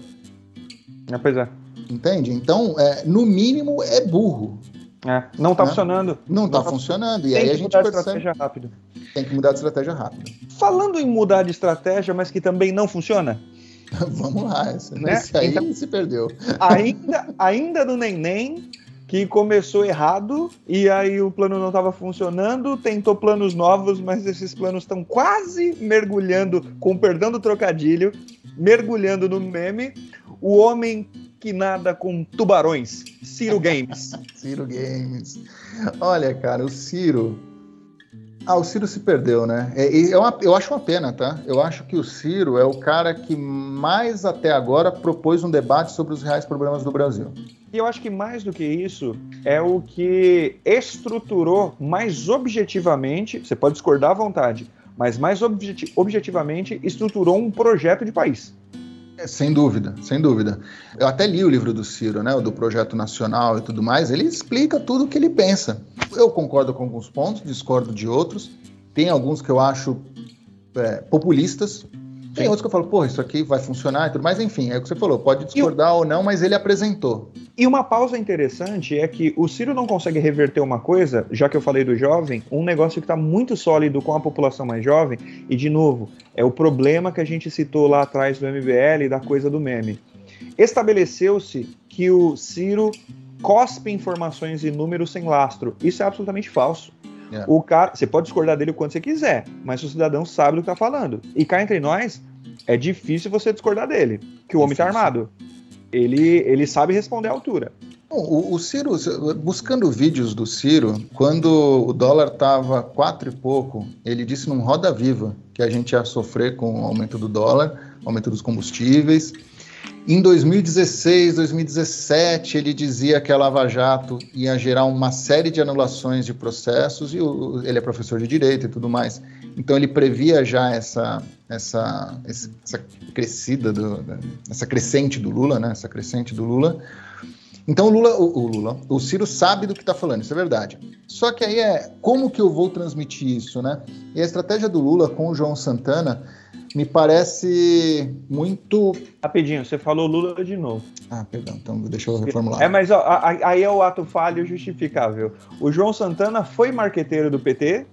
É, pois é. Entende? Então, é, no mínimo, é burro. É, não está né? funcionando. Não está tá funcionando. E aí a gente mudar percebe... estratégia rápido. Tem que mudar de estratégia rápido. Falando em mudar de estratégia, mas que também não funciona. Vamos lá, esse, né? esse aí então, se perdeu. Ainda, ainda no Neném, que começou errado e aí o plano não estava funcionando, tentou planos novos, mas esses planos estão quase mergulhando, com perdão do trocadilho, mergulhando no meme. O homem que nada com tubarões, Ciro Games. Ciro Games. Olha, cara, o Ciro. Ah, o Ciro se perdeu, né? É, é uma, eu acho uma pena, tá? Eu acho que o Ciro é o cara que mais até agora propôs um debate sobre os reais problemas do Brasil. E eu acho que mais do que isso, é o que estruturou mais objetivamente, você pode discordar à vontade, mas mais objeti objetivamente estruturou um projeto de país. É, sem dúvida, sem dúvida. Eu até li o livro do Ciro, né, do projeto nacional e tudo mais. Ele explica tudo o que ele pensa. Eu concordo com alguns pontos, discordo de outros. Tem alguns que eu acho é, populistas, tem outros que eu falo, pô, isso aqui vai funcionar e tudo mais, enfim, é o que você falou, pode discordar ou não, mas ele apresentou. E uma pausa interessante é que o Ciro não consegue reverter uma coisa, já que eu falei do jovem, um negócio que está muito sólido com a população mais jovem, e de novo, é o problema que a gente citou lá atrás do MBL, da coisa do meme. Estabeleceu-se que o Ciro cospe informações e números sem lastro. Isso é absolutamente falso. É. O cara, você pode discordar dele o quanto você quiser, mas o cidadão sabe do que tá falando. E cá entre nós, é difícil você discordar dele, que o homem tá armado. Ele, ele sabe responder à altura. o, o, Ciro, buscando vídeos do Ciro, quando o dólar tava quatro e pouco, ele disse num Roda Viva que a gente ia sofrer com o aumento do dólar, aumento dos combustíveis, em 2016, 2017, ele dizia que a Lava Jato ia gerar uma série de anulações de processos, e o, ele é professor de direito e tudo mais. Então ele previa já essa, essa, essa crescida, do, essa crescente do Lula, né? Essa crescente do Lula. Então o Lula, o, o Lula, o Ciro sabe do que está falando, isso é verdade. Só que aí é como que eu vou transmitir isso, né? E a estratégia do Lula com o João Santana me parece muito. Rapidinho, você falou Lula de novo. Ah, perdão, então deixa eu reformular. É, mas ó, aí é o ato falho justificável. O João Santana foi marqueteiro do PT,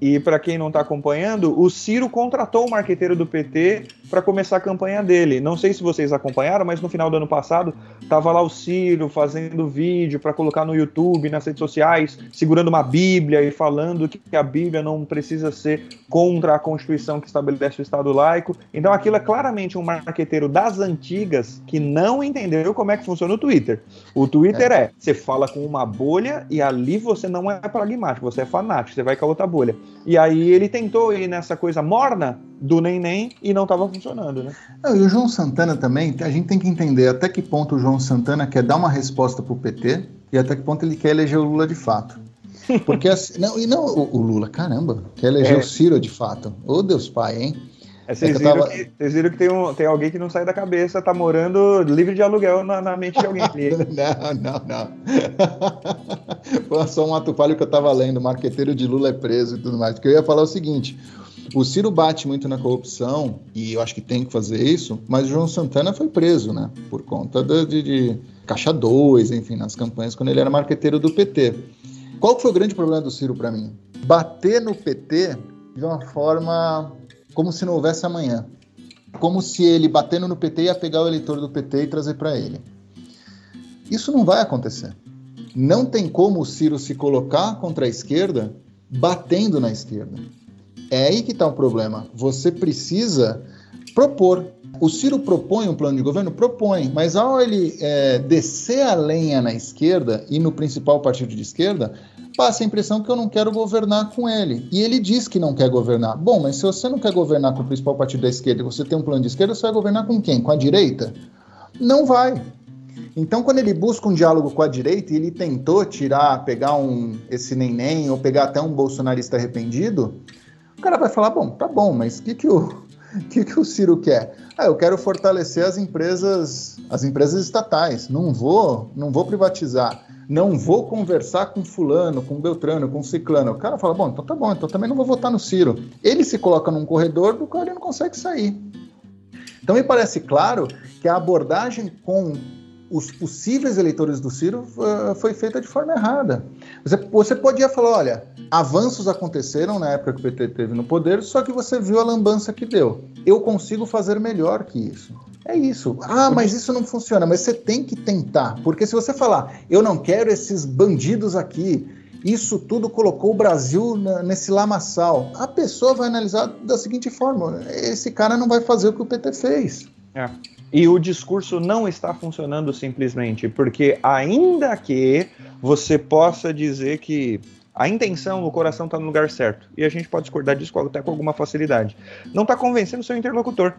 e para quem não está acompanhando, o Ciro contratou o marqueteiro do PT para começar a campanha dele. Não sei se vocês acompanharam, mas no final do ano passado tava lá o Ciro fazendo vídeo para colocar no YouTube, nas redes sociais, segurando uma Bíblia e falando que a Bíblia não precisa ser contra a Constituição que estabelece o Estado laico. Então aquilo é claramente um marqueteiro das antigas que não entendeu como é que funciona o Twitter. O Twitter é, é você fala com uma bolha e ali você não é pragmático, você é fanático, você vai com a outra bolha. E aí ele tentou ir nessa coisa morna do Neném e não estava funcionando, né? Não, e o João Santana também, a gente tem que entender até que ponto o João Santana quer dar uma resposta para o PT e até que ponto ele quer eleger o Lula de fato. Porque assim, não, e não o, o, Lula, caramba, quer eleger é. o Ciro de fato. Ô oh, Deus pai, hein? É, vocês, é viram tava... que, vocês, viram que, tem, um, tem alguém que não sai da cabeça, tá morando livre de aluguel na, na mente de alguém ali. não, não, não. Foi só um ato falho que eu tava lendo, marqueteiro de Lula é preso e tudo mais. Porque eu ia falar o seguinte, o Ciro bate muito na corrupção, e eu acho que tem que fazer isso, mas o João Santana foi preso, né? Por conta de, de, Caixa 2, enfim, nas campanhas, quando ele era marqueteiro do PT. Qual foi o grande problema do Ciro para mim? Bater no PT de uma forma como se não houvesse amanhã. Como se ele batendo no PT ia pegar o eleitor do PT e trazer para ele. Isso não vai acontecer. Não tem como o Ciro se colocar contra a esquerda batendo na esquerda. É aí que está o problema. Você precisa propor. O Ciro propõe um plano de governo? Propõe, mas ao ele é, descer a lenha na esquerda e no principal partido de esquerda, passa a impressão que eu não quero governar com ele. E ele diz que não quer governar. Bom, mas se você não quer governar com o principal partido da esquerda e você tem um plano de esquerda, você vai governar com quem? Com a direita? Não vai. Então, quando ele busca um diálogo com a direita e ele tentou tirar, pegar um esse neném ou pegar até um bolsonarista arrependido, o cara vai falar: bom, tá bom, mas o que, que, o, que, que o Ciro quer? Ah, eu quero fortalecer as empresas, as empresas estatais. Não vou, não vou privatizar. Não vou conversar com fulano, com Beltrano, com ciclano. O cara fala: bom, então tá bom, então também não vou votar no Ciro. Ele se coloca num corredor do qual ele não consegue sair. Então me parece claro que a abordagem com os possíveis eleitores do Ciro uh, foi feita de forma errada. Você, você podia falar, olha, avanços aconteceram na época que o PT teve no poder, só que você viu a lambança que deu. Eu consigo fazer melhor que isso. É isso. Ah, mas isso não funciona. Mas você tem que tentar. Porque se você falar, eu não quero esses bandidos aqui, isso tudo colocou o Brasil nesse lamaçal, a pessoa vai analisar da seguinte forma: esse cara não vai fazer o que o PT fez. É. E o discurso não está funcionando simplesmente porque, ainda que você possa dizer que a intenção, o coração está no lugar certo, e a gente pode discordar disso até com alguma facilidade, não está convencendo o seu interlocutor.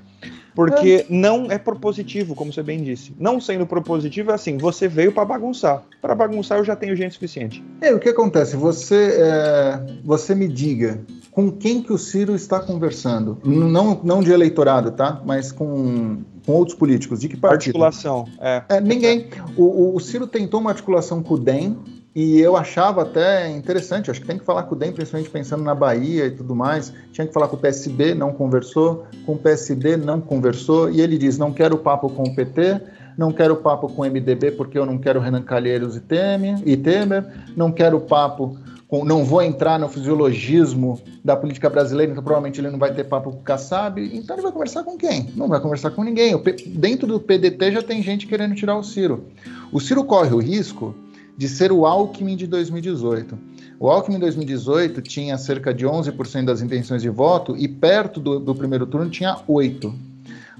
Porque não é propositivo, como você bem disse. Não sendo propositivo é assim, você veio para bagunçar. Para bagunçar eu já tenho gente suficiente. É, o que acontece? Você, é, você me diga com quem que o Ciro está conversando. Não, não de eleitorado, tá? Mas com com outros políticos. De que partido? Articulação, é. é ninguém. O, o, Ciro tentou uma articulação com o DEM, e eu achava até interessante, acho que tem que falar com o DEM, principalmente pensando na Bahia e tudo mais. Tinha que falar com o PSB, não conversou. Com o PSD, não conversou. E ele diz: não quero papo com o PT, não quero papo com o MDB, porque eu não quero Renan Calheiros e Temer, e Temer não quero papo não vou entrar no fisiologismo da política brasileira, então provavelmente ele não vai ter papo com o Kassab, então ele vai conversar com quem? Não vai conversar com ninguém. Dentro do PDT já tem gente querendo tirar o Ciro. O Ciro corre o risco de ser o Alckmin de 2018. O Alckmin em 2018 tinha cerca de 11% das intenções de voto e perto do, do primeiro turno tinha 8%.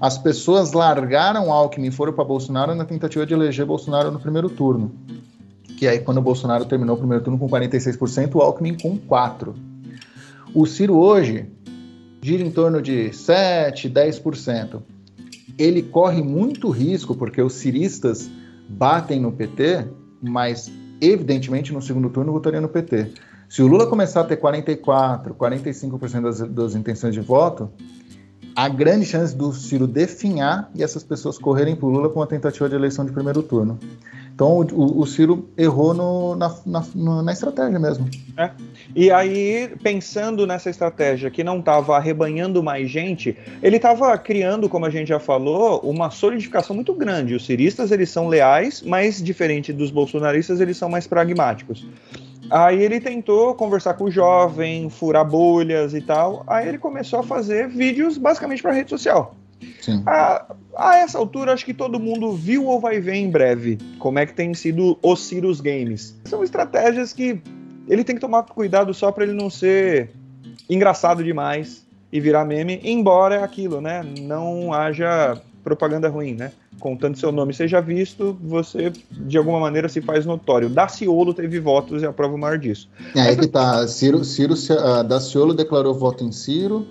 As pessoas largaram Alckmin e foram para Bolsonaro na tentativa de eleger Bolsonaro no primeiro turno que aí quando o Bolsonaro terminou o primeiro turno com 46%, o Alckmin com 4%. O Ciro hoje gira em torno de 7, 10%. Ele corre muito risco, porque os ciristas batem no PT, mas evidentemente no segundo turno votaria no PT. Se o Lula começar a ter 44, 45% das, das intenções de voto, há grande chance do Ciro definhar e essas pessoas correrem para o Lula com uma tentativa de eleição de primeiro turno. Então o, o Ciro errou no, na, na, na, estratégia mesmo. É. E aí, pensando nessa estratégia que não estava arrebanhando mais gente, ele estava criando, como a gente já falou, uma solidificação muito grande. Os ciristas eles são leais, mas diferente dos bolsonaristas, eles são mais pragmáticos. Aí ele tentou conversar com o jovem, furar bolhas e tal. Aí ele começou a fazer vídeos basicamente para rede social. A, a, essa altura, acho que todo mundo viu ou vai ver em breve como é que tem sido os Cirus Games. São estratégias que ele tem que tomar cuidado só para ele não ser engraçado demais e virar meme, embora é aquilo, né? Não haja propaganda ruim, né? Contanto seu nome seja visto, você de alguma maneira se faz notório. Daciolo teve votos e a prova maior disso. É aí que tá. Ciro, Ciro uh, Daciolo declarou voto em Ciro.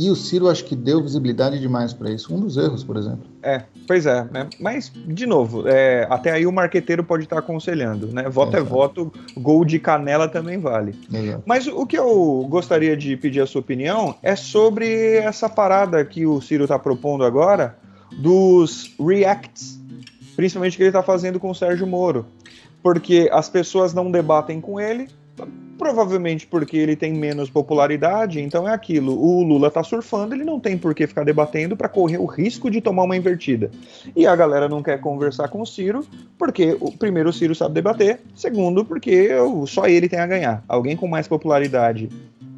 E o Ciro acho que deu visibilidade demais para isso. Um dos erros, por exemplo. É, pois é. Né? Mas, de novo, é, até aí o marqueteiro pode estar aconselhando, né? Voto é, é voto, gol de canela também vale. Exato. Mas o que eu gostaria de pedir a sua opinião é sobre essa parada que o Ciro está propondo agora dos reacts, principalmente que ele está fazendo com o Sérgio Moro. Porque as pessoas não debatem com ele, Provavelmente porque ele tem menos popularidade, então é aquilo. O Lula tá surfando, ele não tem por que ficar debatendo para correr o risco de tomar uma invertida. E a galera não quer conversar com o Ciro, porque primeiro o Ciro sabe debater, segundo porque só ele tem a ganhar. Alguém com mais popularidade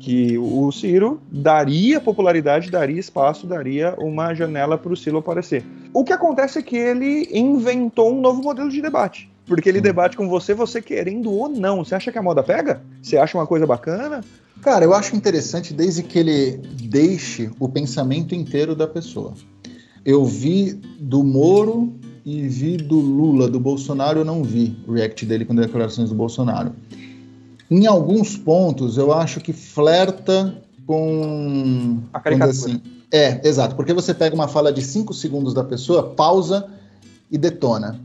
que o Ciro daria popularidade, daria espaço, daria uma janela para o Ciro aparecer. O que acontece é que ele inventou um novo modelo de debate. Porque ele debate com você, você querendo ou não. Você acha que a moda pega? Você acha uma coisa bacana? Cara, eu acho interessante desde que ele deixe o pensamento inteiro da pessoa. Eu vi do Moro e vi do Lula, do Bolsonaro eu não vi o react dele com declarações do Bolsonaro. Em alguns pontos, eu acho que flerta com. A caricatura. Assim, é, exato. Porque você pega uma fala de 5 segundos da pessoa, pausa e detona.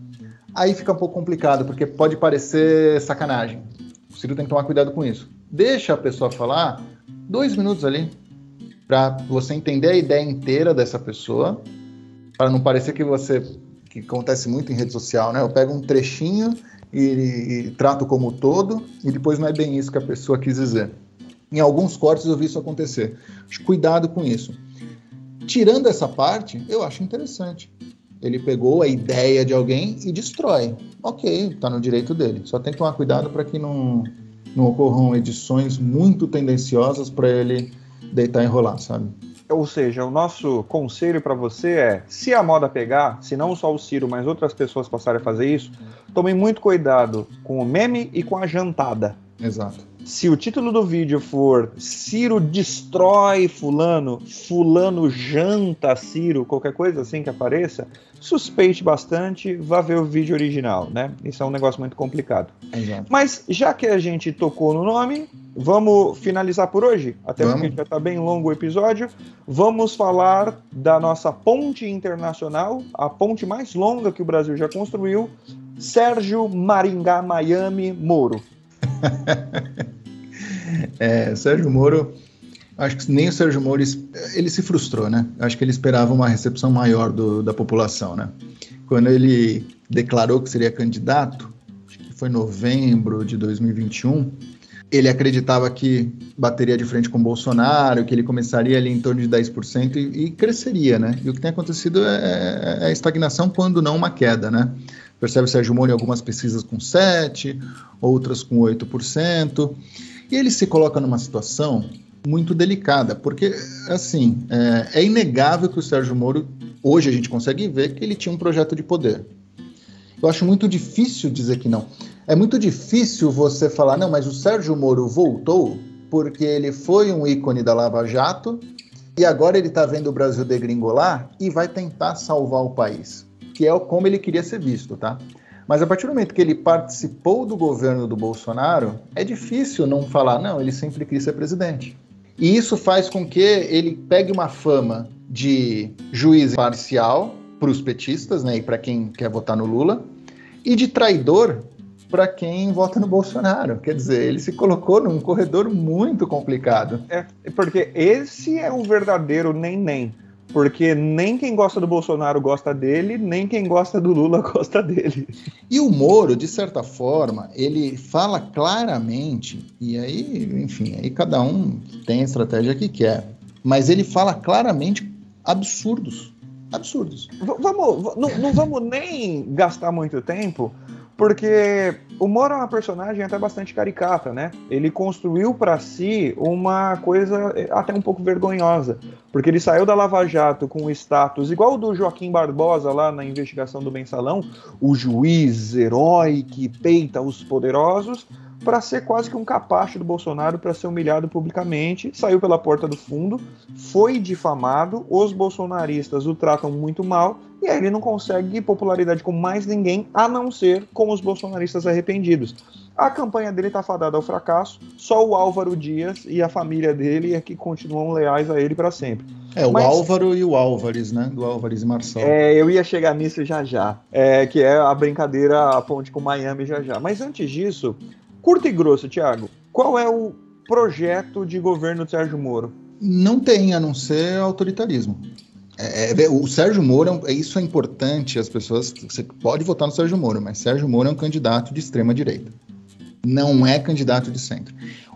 Aí fica um pouco complicado, porque pode parecer sacanagem. O Ciro tem que tomar cuidado com isso. Deixa a pessoa falar dois minutos ali, para você entender a ideia inteira dessa pessoa, para não parecer que você. que acontece muito em rede social, né? Eu pego um trechinho e, e trato como todo, e depois não é bem isso que a pessoa quis dizer. Em alguns cortes eu vi isso acontecer. Cuidado com isso. Tirando essa parte, eu acho interessante. Ele pegou a ideia de alguém e destrói. Ok, está no direito dele. Só tem que tomar cuidado para que não, não ocorram edições muito tendenciosas para ele deitar e rolar, sabe? Ou seja, o nosso conselho para você é: se a moda pegar, se não só o Ciro, mas outras pessoas passarem a fazer isso, tomem muito cuidado com o meme e com a jantada. Exato. Se o título do vídeo for Ciro destrói Fulano, Fulano janta Ciro, qualquer coisa assim que apareça, suspeite bastante, vá ver o vídeo original, né? Isso é um negócio muito complicado. Exato. Mas já que a gente tocou no nome, vamos finalizar por hoje? Até vamos. porque já está bem longo o episódio. Vamos falar da nossa ponte internacional, a ponte mais longa que o Brasil já construiu, Sérgio Maringá Miami Moro. é, Sérgio Moro, acho que nem o Sérgio Moro, ele se frustrou, né? Acho que ele esperava uma recepção maior do, da população, né? Quando ele declarou que seria candidato, acho que foi novembro de 2021, ele acreditava que bateria de frente com Bolsonaro, que ele começaria ali em torno de 10% e, e cresceria, né? E o que tem acontecido é, é, é a estagnação, quando não uma queda, né? Percebe o Sérgio Moro em algumas pesquisas com 7%, outras com 8%. E ele se coloca numa situação muito delicada, porque, assim, é, é, inegável que o Sérgio Moro, hoje a gente consegue ver que ele tinha um projeto de poder. Eu acho muito difícil dizer que não. É muito difícil você falar, não, mas o Sérgio Moro voltou porque ele foi um ícone da Lava Jato e agora ele está vendo o Brasil degringolar e vai tentar salvar o país que é como ele queria ser visto, tá? Mas a partir do momento que ele participou do governo do Bolsonaro, é difícil não falar, não, ele sempre quis ser presidente. E isso faz com que ele pegue uma fama de juiz parcial para os petistas, né, e para quem quer votar no Lula, e de traidor para quem vota no Bolsonaro. Quer dizer, ele se colocou num corredor muito complicado. É, porque esse é o verdadeiro nem-nem porque nem quem gosta do Bolsonaro gosta dele, nem quem gosta do Lula gosta dele. E o Moro, de certa forma, ele fala claramente, e aí, enfim, aí cada um tem a estratégia que quer, mas ele fala claramente absurdos. Absurdos. V vamos, não, não vamos nem gastar muito tempo porque o Moro é uma personagem até bastante caricata, né? Ele construiu para si uma coisa eh, até um pouco vergonhosa, porque ele saiu da Lava Jato com o status igual o do Joaquim Barbosa lá na investigação do Mensalão, o juiz herói que peita os poderosos, para ser quase que um capacho do Bolsonaro para ser humilhado publicamente, saiu pela porta do fundo, foi difamado, os bolsonaristas o tratam muito mal e aí ele não consegue popularidade com mais ninguém a não ser com os bolsonaristas arrependidos. A campanha dele está fadada ao fracasso, só o Álvaro Dias e a família dele é que continuam leais a ele para sempre. É, o Mas, Álvaro e o Álvares, né? Do Álvares e Marçal. É, eu ia chegar nisso já já. É, que é a brincadeira, a ponte com Miami já já. Mas antes disso, Curto e grosso, Thiago, qual é o projeto de governo do Sérgio Moro? Não tem, a não ser autoritarismo. É, é, o Sérgio Moro, é, isso é importante, as pessoas. Você pode votar no Sérgio Moro, mas Sérgio Moro é um candidato de extrema direita. Não é candidato de centro.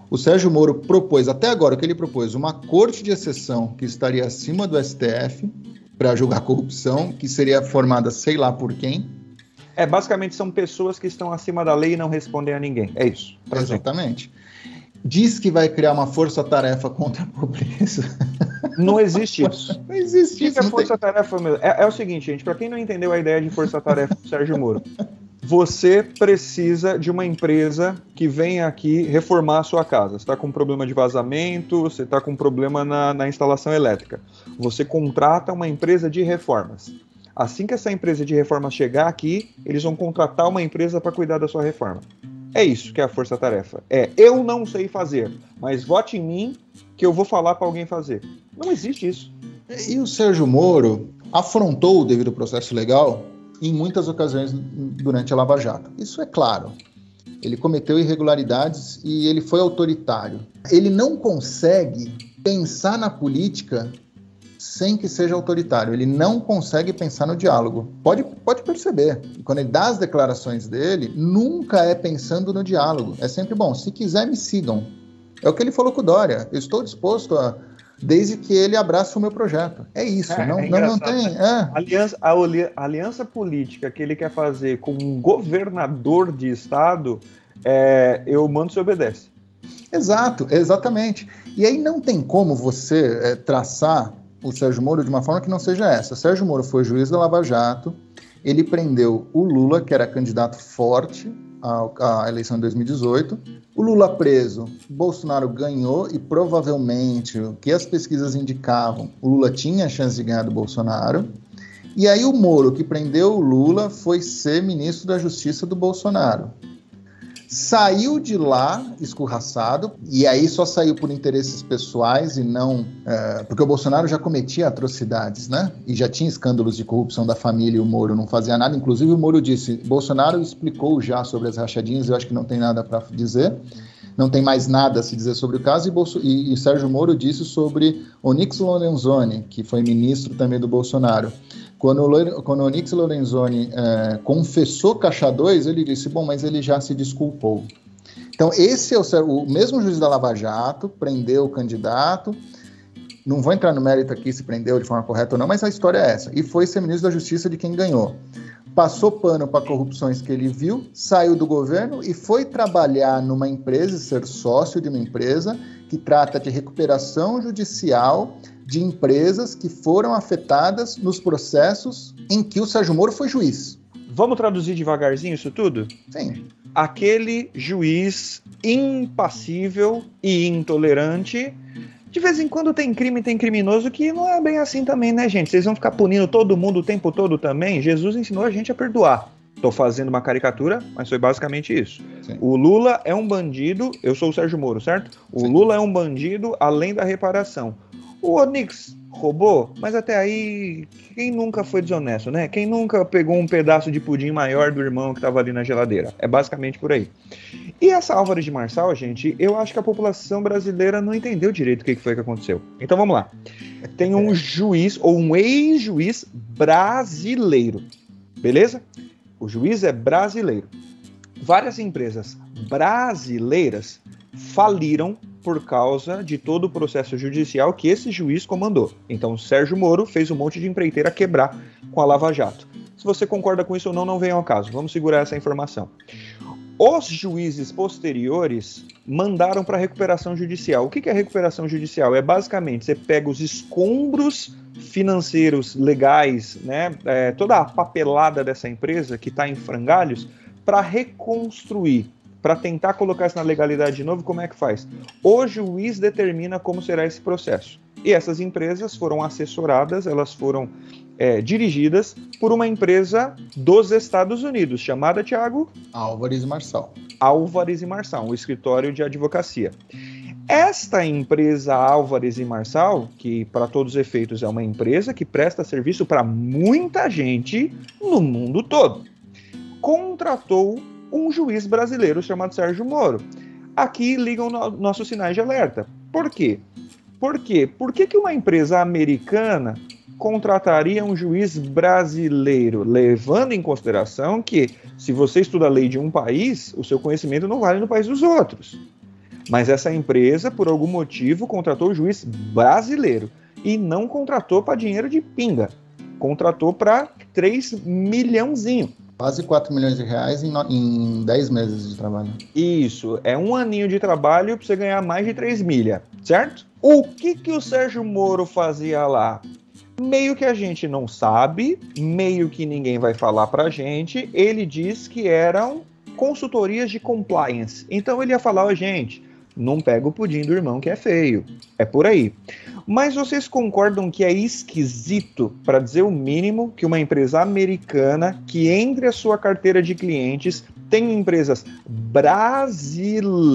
O Sérgio Moro propôs, até agora, o que ele propôs? Uma corte de exceção que estaria acima do STF para julgar corrupção, que seria formada sei lá por quem, é, basicamente são pessoas que estão acima da lei e não respondem a ninguém. É isso. Exatamente. Diz que vai criar uma força-tarefa contra a pobreza. Não existe isso. Não existe isso. É força-tarefa mesmo. É, é, o seguinte, gente, para quem não entendeu a ideia de força-tarefa do Sérgio Moro, você precisa de uma empresa que venha aqui reformar a sua casa. Você está com problema de vazamento, você está com problema na, na instalação elétrica. Você contrata uma empresa de reformas. Assim que essa empresa de reforma chegar aqui, eles vão contratar uma empresa para cuidar da sua reforma. É isso que é a força-tarefa. É eu não sei fazer, mas vote em mim que eu vou falar para alguém fazer. Não existe isso. E o Sérgio Moro afrontou o devido processo legal em muitas ocasiões durante a Lava Jato. Isso é claro. Ele cometeu irregularidades e ele foi autoritário. Ele não consegue pensar na política sem que seja autoritário. Ele não consegue pensar no diálogo. Pode, pode perceber. Quando ele dá as declarações dele, nunca é pensando no diálogo. É sempre bom. Se quiser, me sigam. É o que ele falou com o Dória. Eu estou disposto a. Desde que ele abrace o meu projeto. É isso. É, não, é não, não, tem. É. Aliança, a, a aliança política que ele quer fazer com um governador de estado, é, eu mando se obedece. Exato, exatamente. E aí não tem como você é, traçar o Sérgio Moro de uma forma que não seja essa. Sérgio Moro foi juiz da Lava Jato, ele prendeu o Lula, que era candidato forte à, à eleição de 2018. O Lula preso, Bolsonaro ganhou e provavelmente o que as pesquisas indicavam, o Lula tinha a chance de ganhar do Bolsonaro. E aí o Moro, que prendeu o Lula, foi ser ministro da Justiça do Bolsonaro saiu de lá escorraçado, e aí só saiu por interesses pessoais e não. É, porque o Bolsonaro já cometia atrocidades, né? E já tinha escândalos de corrupção da família e o Moro não fazia nada. Inclusive, o Moro disse: Bolsonaro explicou já sobre as rachadinhas, eu acho que não tem nada para dizer. Não tem mais nada a se dizer sobre o caso, e, Bolso e, e Sérgio Moro disse sobre Onyx Lorenzoni, que foi ministro também do Bolsonaro. Quando, quando o Lorenzoni é, confessou Caixa 2, ele disse: bom, mas ele já se desculpou. Então, esse é o, o mesmo juiz da Lava Jato, prendeu o candidato. Não vou entrar no mérito aqui se prendeu de forma correta ou não, mas a história é essa. E foi ser ministro da Justiça de quem ganhou. Passou pano para corrupções que ele viu, saiu do governo e foi trabalhar numa empresa, ser sócio de uma empresa que trata de recuperação judicial de empresas que foram afetadas nos processos em que o Sérgio Moro foi juiz. Vamos traduzir devagarzinho isso tudo? Sim. Aquele juiz impassível e intolerante. De vez em quando tem crime, tem criminoso que não é bem assim também, né, gente? Vocês vão ficar punindo todo mundo o tempo todo também? Jesus ensinou a gente a perdoar. Tô fazendo uma caricatura, mas foi basicamente isso. Sim. O Lula é um bandido, eu sou o Sérgio Moro, certo? O Sim. Lula é um bandido além da reparação. O Onix roubou, mas até aí, quem nunca foi desonesto, né? Quem nunca pegou um pedaço de pudim maior do irmão que estava ali na geladeira? É basicamente por aí. E essa Álvares de Marçal, gente, eu acho que a população brasileira não entendeu direito o que foi que aconteceu. Então vamos lá. Tem um juiz, ou um ex-juiz brasileiro, beleza? O juiz é brasileiro. Várias empresas brasileiras faliram por causa de todo o processo judicial que esse juiz comandou. Então, Sérgio Moro fez um monte de empreiteira quebrar com a Lava Jato. Se você concorda com isso ou não, não venha ao caso. Vamos segurar essa informação. Os juízes posteriores mandaram para recuperação judicial. O que é recuperação judicial? É basicamente você pega os escombros financeiros legais, né, é, toda a papelada dessa empresa que está em frangalhos, para reconstruir para tentar colocar isso na legalidade de novo, como é que faz? O juiz determina como será esse processo. E essas empresas foram assessoradas, elas foram é, dirigidas por uma empresa dos Estados Unidos, chamada, Tiago? Álvares e Marçal. Álvares e Marçal, um escritório de advocacia. Esta empresa Álvares e Marçal, que para todos os efeitos é uma empresa que presta serviço para muita gente no mundo todo, contratou um juiz brasileiro chamado Sérgio Moro. Aqui ligam no, nossos sinais de alerta. Por quê? Por quê? Por que, que uma empresa americana contrataria um juiz brasileiro, levando em consideração que, se você estuda a lei de um país, o seu conhecimento não vale no país dos outros. Mas essa empresa, por algum motivo, contratou o juiz brasileiro e não contratou para dinheiro de pinga. Contratou para 3 milhãozinho. Quase 4 milhões de reais em, em 10 meses de trabalho. Isso, é um aninho de trabalho para você ganhar mais de 3 milha, certo? O que, que o Sérgio Moro fazia lá? Meio que a gente não sabe, meio que ninguém vai falar pra gente. Ele diz que eram consultorias de compliance. Então ele ia falar, ó, oh, gente, não pega o pudim do irmão que é feio. É por aí. Mas vocês concordam que é esquisito, para dizer o mínimo, que uma empresa americana que entre a sua carteira de clientes tem empresas brasileiras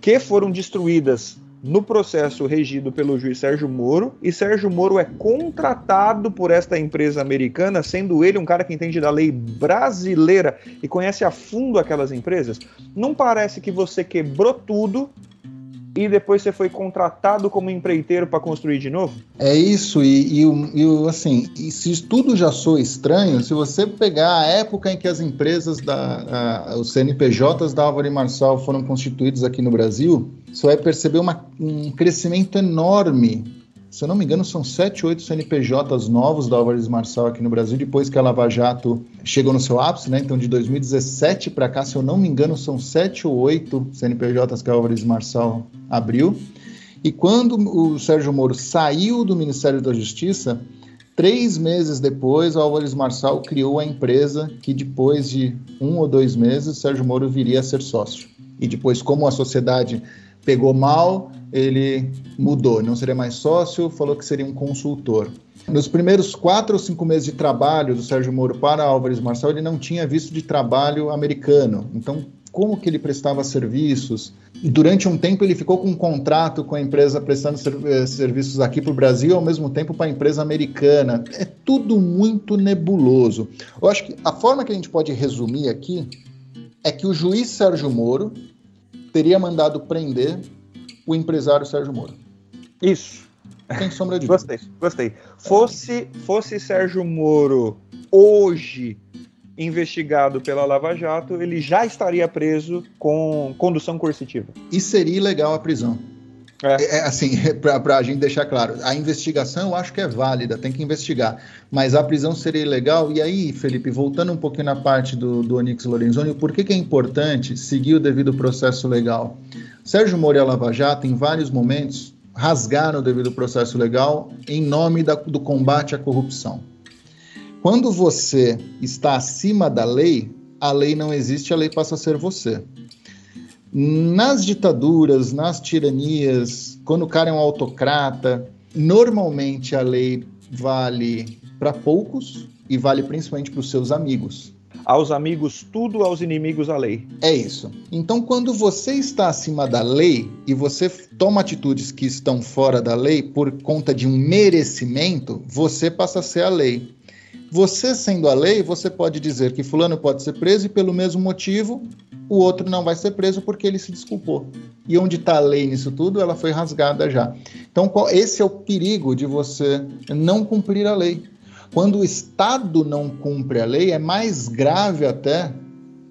que foram destruídas no processo regido pelo juiz Sérgio Moro, e Sérgio Moro é contratado por esta empresa americana, sendo ele um cara que entende da lei brasileira e conhece a fundo aquelas empresas. Não parece que você quebrou tudo e depois você foi contratado como empreiteiro para construir de novo? É isso, e, e, e assim, e se tudo já soa estranho, se você pegar a época em que as empresas da a, os CNPJs da Álvaro e Marçal foram constituídos aqui no Brasil, você vai perceber uma, um crescimento enorme se eu não me engano, são sete, oito CNPJs novos da Álvares Marçal aqui no Brasil, depois que a Lava Jato chegou no seu ápice, né? Então, de 2017 para cá, se eu não me engano, são sete ou oito CNPJs que a Álvares Marçal abriu. E quando o Sérgio Moro saiu do Ministério da Justiça, três meses depois, o Álvares Marçal criou a empresa que, depois de um ou dois meses, Sérgio Moro viria a ser sócio. E depois, como a sociedade pegou mal, ele mudou, não seria mais sócio, falou que seria um consultor. Nos primeiros quatro ou cinco meses de trabalho do Sérgio Moro para Álvares Marçal, ele não tinha visto de trabalho americano. Então, como que ele prestava serviços? E durante um tempo ele ficou com um contrato com a empresa prestando eh, serviços aqui para o Brasil, ao mesmo tempo para a empresa americana. É tudo muito nebuloso. Eu acho que a forma que a gente pode resumir aqui é que o juiz Sérgio Moro teria mandado prender o empresário Sérgio Moro. Isso. Sem sombra de Gostei, gostei. Fosse, fosse Sérgio Moro hoje investigado pela Lava Jato, ele já estaria preso com condução coercitiva. E seria ilegal a prisão. É. é, é assim, para a gente deixar claro, a investigação eu acho que é válida, tem que investigar, mas a prisão seria ilegal. E aí, Felipe, voltando um pouquinho na parte do, do Onix Lorenzoni, por que, que é importante seguir o devido processo legal? Sérgio Moro e a Lava Jato, em vários momentos, rasgaram o devido processo legal em nome da, do combate à corrupção. Quando você está acima da lei, a lei não existe, a lei passa a ser você. Nas ditaduras, nas tiranias, quando o cara é um autocrata, normalmente a lei vale para poucos e vale principalmente para os seus amigos. Aos amigos tudo, aos inimigos a lei. É isso. Então, quando você está acima da lei e você toma atitudes que estão fora da lei por conta de um merecimento, você passa a ser a lei. Você sendo a lei, você pode dizer que fulano pode ser preso e pelo mesmo motivo o outro não vai ser preso porque ele se desculpou. E onde está a lei nisso tudo? Ela foi rasgada já. Então, qual, esse é o perigo de você não cumprir a lei. Quando o Estado não cumpre a lei, é mais grave até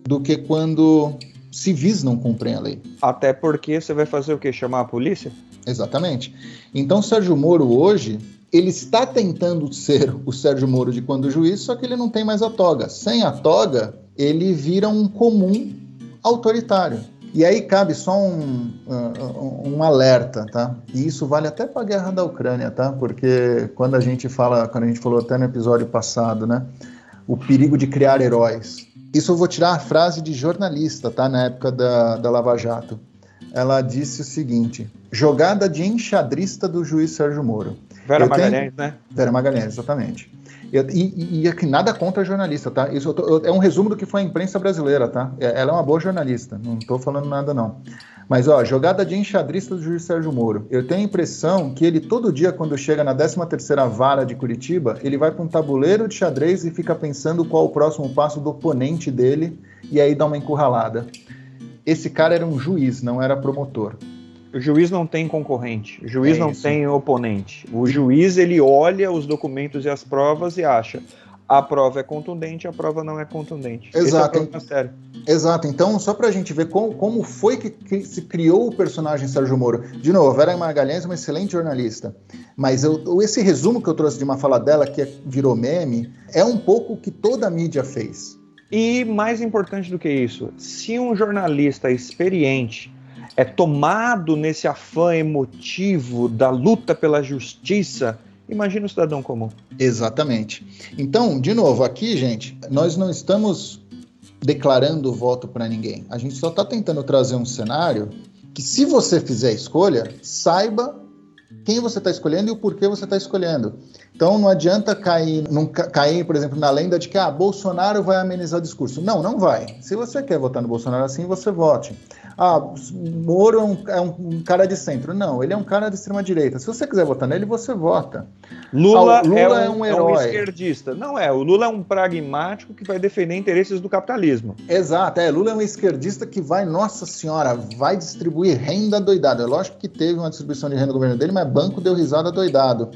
do que quando civis não cumprem a lei. Até porque você vai fazer o quê? Chamar a polícia? Exatamente. Então, Sérgio Moro hoje, ele está tentando ser o Sérgio Moro de quando juiz, só que ele não tem mais a toga. Sem a toga, ele vira um comum autoritário. E aí cabe só um, um, um alerta, tá? E isso vale até para a guerra da Ucrânia, tá? Porque quando a gente fala, quando a gente falou até no episódio passado, né? O perigo de criar heróis. Isso eu vou tirar a frase de jornalista, tá? Na época da, da Lava Jato. Ela disse o seguinte: jogada de enxadrista do juiz Sérgio Moro. Vera Magalhães, né? Vera Magalhães, exatamente. E, e, aqui nada contra a jornalista, tá? Isso tô, eu, é um resumo do que foi a imprensa brasileira, tá? É, ela é uma boa jornalista, não estou falando nada não. Mas, ó, jogada de enxadrista do juiz Sérgio Moro. Eu tenho a impressão que ele, todo dia, quando chega na 13ª vara de Curitiba, ele vai para um tabuleiro de xadrez e fica pensando qual o próximo passo do oponente dele, e aí dá uma encurralada. Esse cara era um juiz, não era promotor. O juiz não tem concorrente, o juiz é não tem oponente. O juiz ele olha os documentos e as provas e acha a prova é contundente, a prova não é contundente. Exato. É Exato. Então, só para a gente ver como, como foi que, que, se criou o personagem Sérgio Moro. De novo, a Vera Magalhães é uma excelente jornalista, mas eu, esse resumo que eu trouxe de uma fala dela, que virou meme, é um pouco o que toda a mídia fez. E mais importante do que isso, se um jornalista experiente é tomado nesse afã emotivo da luta pela justiça, imagina o cidadão comum. Exatamente. Então, de novo, aqui, gente, nós não estamos declarando voto para ninguém. A gente só está tentando trazer um cenário que, se você fizer a escolha, saiba quem você está escolhendo e o porquê você está escolhendo. Então não adianta cair, não cair, por exemplo, na lenda de que ah, Bolsonaro vai amenizar o discurso. Não, não vai. Se você quer votar no Bolsonaro assim, você vote. Ah, Moro é um, é um cara de centro. Não, ele é um cara de extrema direita. Se você quiser votar nele, você vota. Lula, ah, Lula é, um, é, um, herói. É um esquerdista. Não é, o Lula é um pragmático que vai defender interesses do capitalismo. Exato, é. Lula é um esquerdista que vai, nossa senhora, vai distribuir renda doidado. É lógico que teve uma distribuição de renda no governo dele, mas banco deu risada doidado.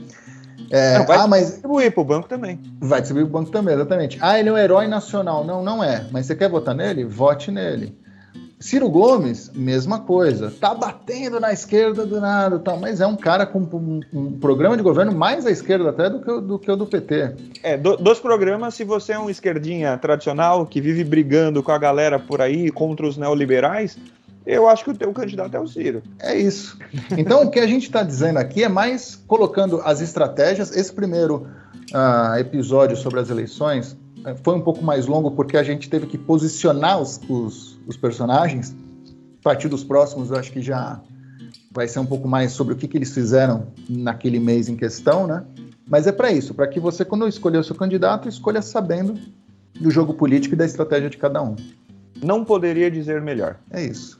É, vai ah, mas distribuir para o banco também. Vai distribuir para o banco também, exatamente. Ah, ele é um herói nacional. Não, não é. Mas você quer votar nele? Vote nele. Ciro Gomes, mesma coisa. Tá batendo na esquerda do nada, tá, mas é um cara com um, um, programa de governo mais à esquerda até do que, do o do PT. É, do, dos programas, se você é um esquerdinha tradicional que vive brigando com a galera por aí contra os neoliberais, eu acho que o teu candidato é o Ciro. É isso. Então, o que a gente está dizendo aqui é mais colocando as estratégias. Esse primeiro uh, episódio sobre as eleições uh, foi um pouco mais longo porque a gente teve que posicionar os, os os personagens. A partir dos próximos, eu acho que já vai ser um pouco mais sobre o que, que eles fizeram naquele mês em questão, né? Mas é para isso, para que você, quando escolher o seu candidato, escolha sabendo do jogo político e da estratégia de cada um. Não poderia dizer melhor. É isso.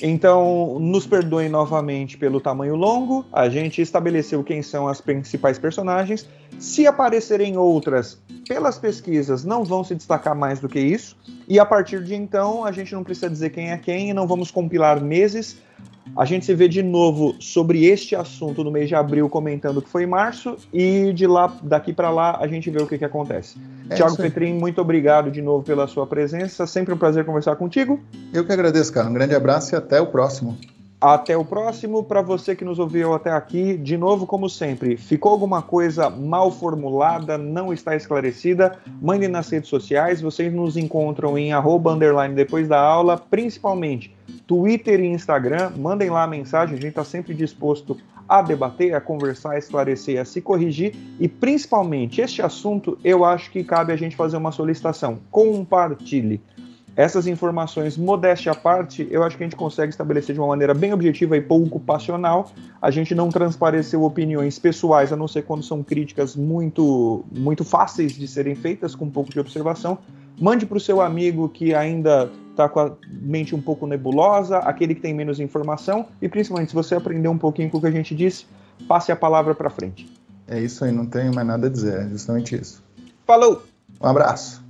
Então, nos perdoem novamente pelo tamanho longo. A gente estabeleceu quem são as principais personagens. Se aparecerem outras, pelas pesquisas, não vão se destacar mais do que isso. E a partir de então, a gente não precisa dizer quem é quem e não vamos compilar meses. A gente se vê de novo sobre este assunto no mês de abril, comentando que foi março, e de lá, daqui para lá, a gente vê o que, que acontece. É Tiago Petrin, muito obrigado de novo pela sua presença. Sempre um prazer conversar contigo. Eu que agradeço, cara. Um grande abraço e até o próximo. Até o próximo. Para você que nos ouviu até aqui, de novo, como sempre, ficou alguma coisa mal formulada, não está esclarecida, mande nas redes sociais. Vocês nos encontram em arroba, underline depois da aula, principalmente Twitter e Instagram. Mandem lá a mensagem, a gente está sempre disposto a debater, a conversar, a esclarecer, a se corrigir. E principalmente, este assunto, eu acho que cabe a gente fazer uma solicitação. Compartilhe essas informações, modéstia à parte, eu acho que a gente consegue estabelecer de uma maneira bem objetiva e pouco passional. A gente não transpareceu opiniões pessoais, a não ser quando são críticas muito, muito fáceis de serem feitas, com um pouco de observação. Mande para o seu amigo que ainda está com a mente um pouco nebulosa, aquele que tem menos informação, e principalmente se você aprender um pouquinho com o que a gente disse, passe a palavra para frente. É isso aí, não tenho mais nada a dizer, é justamente isso. Falou! Um abraço.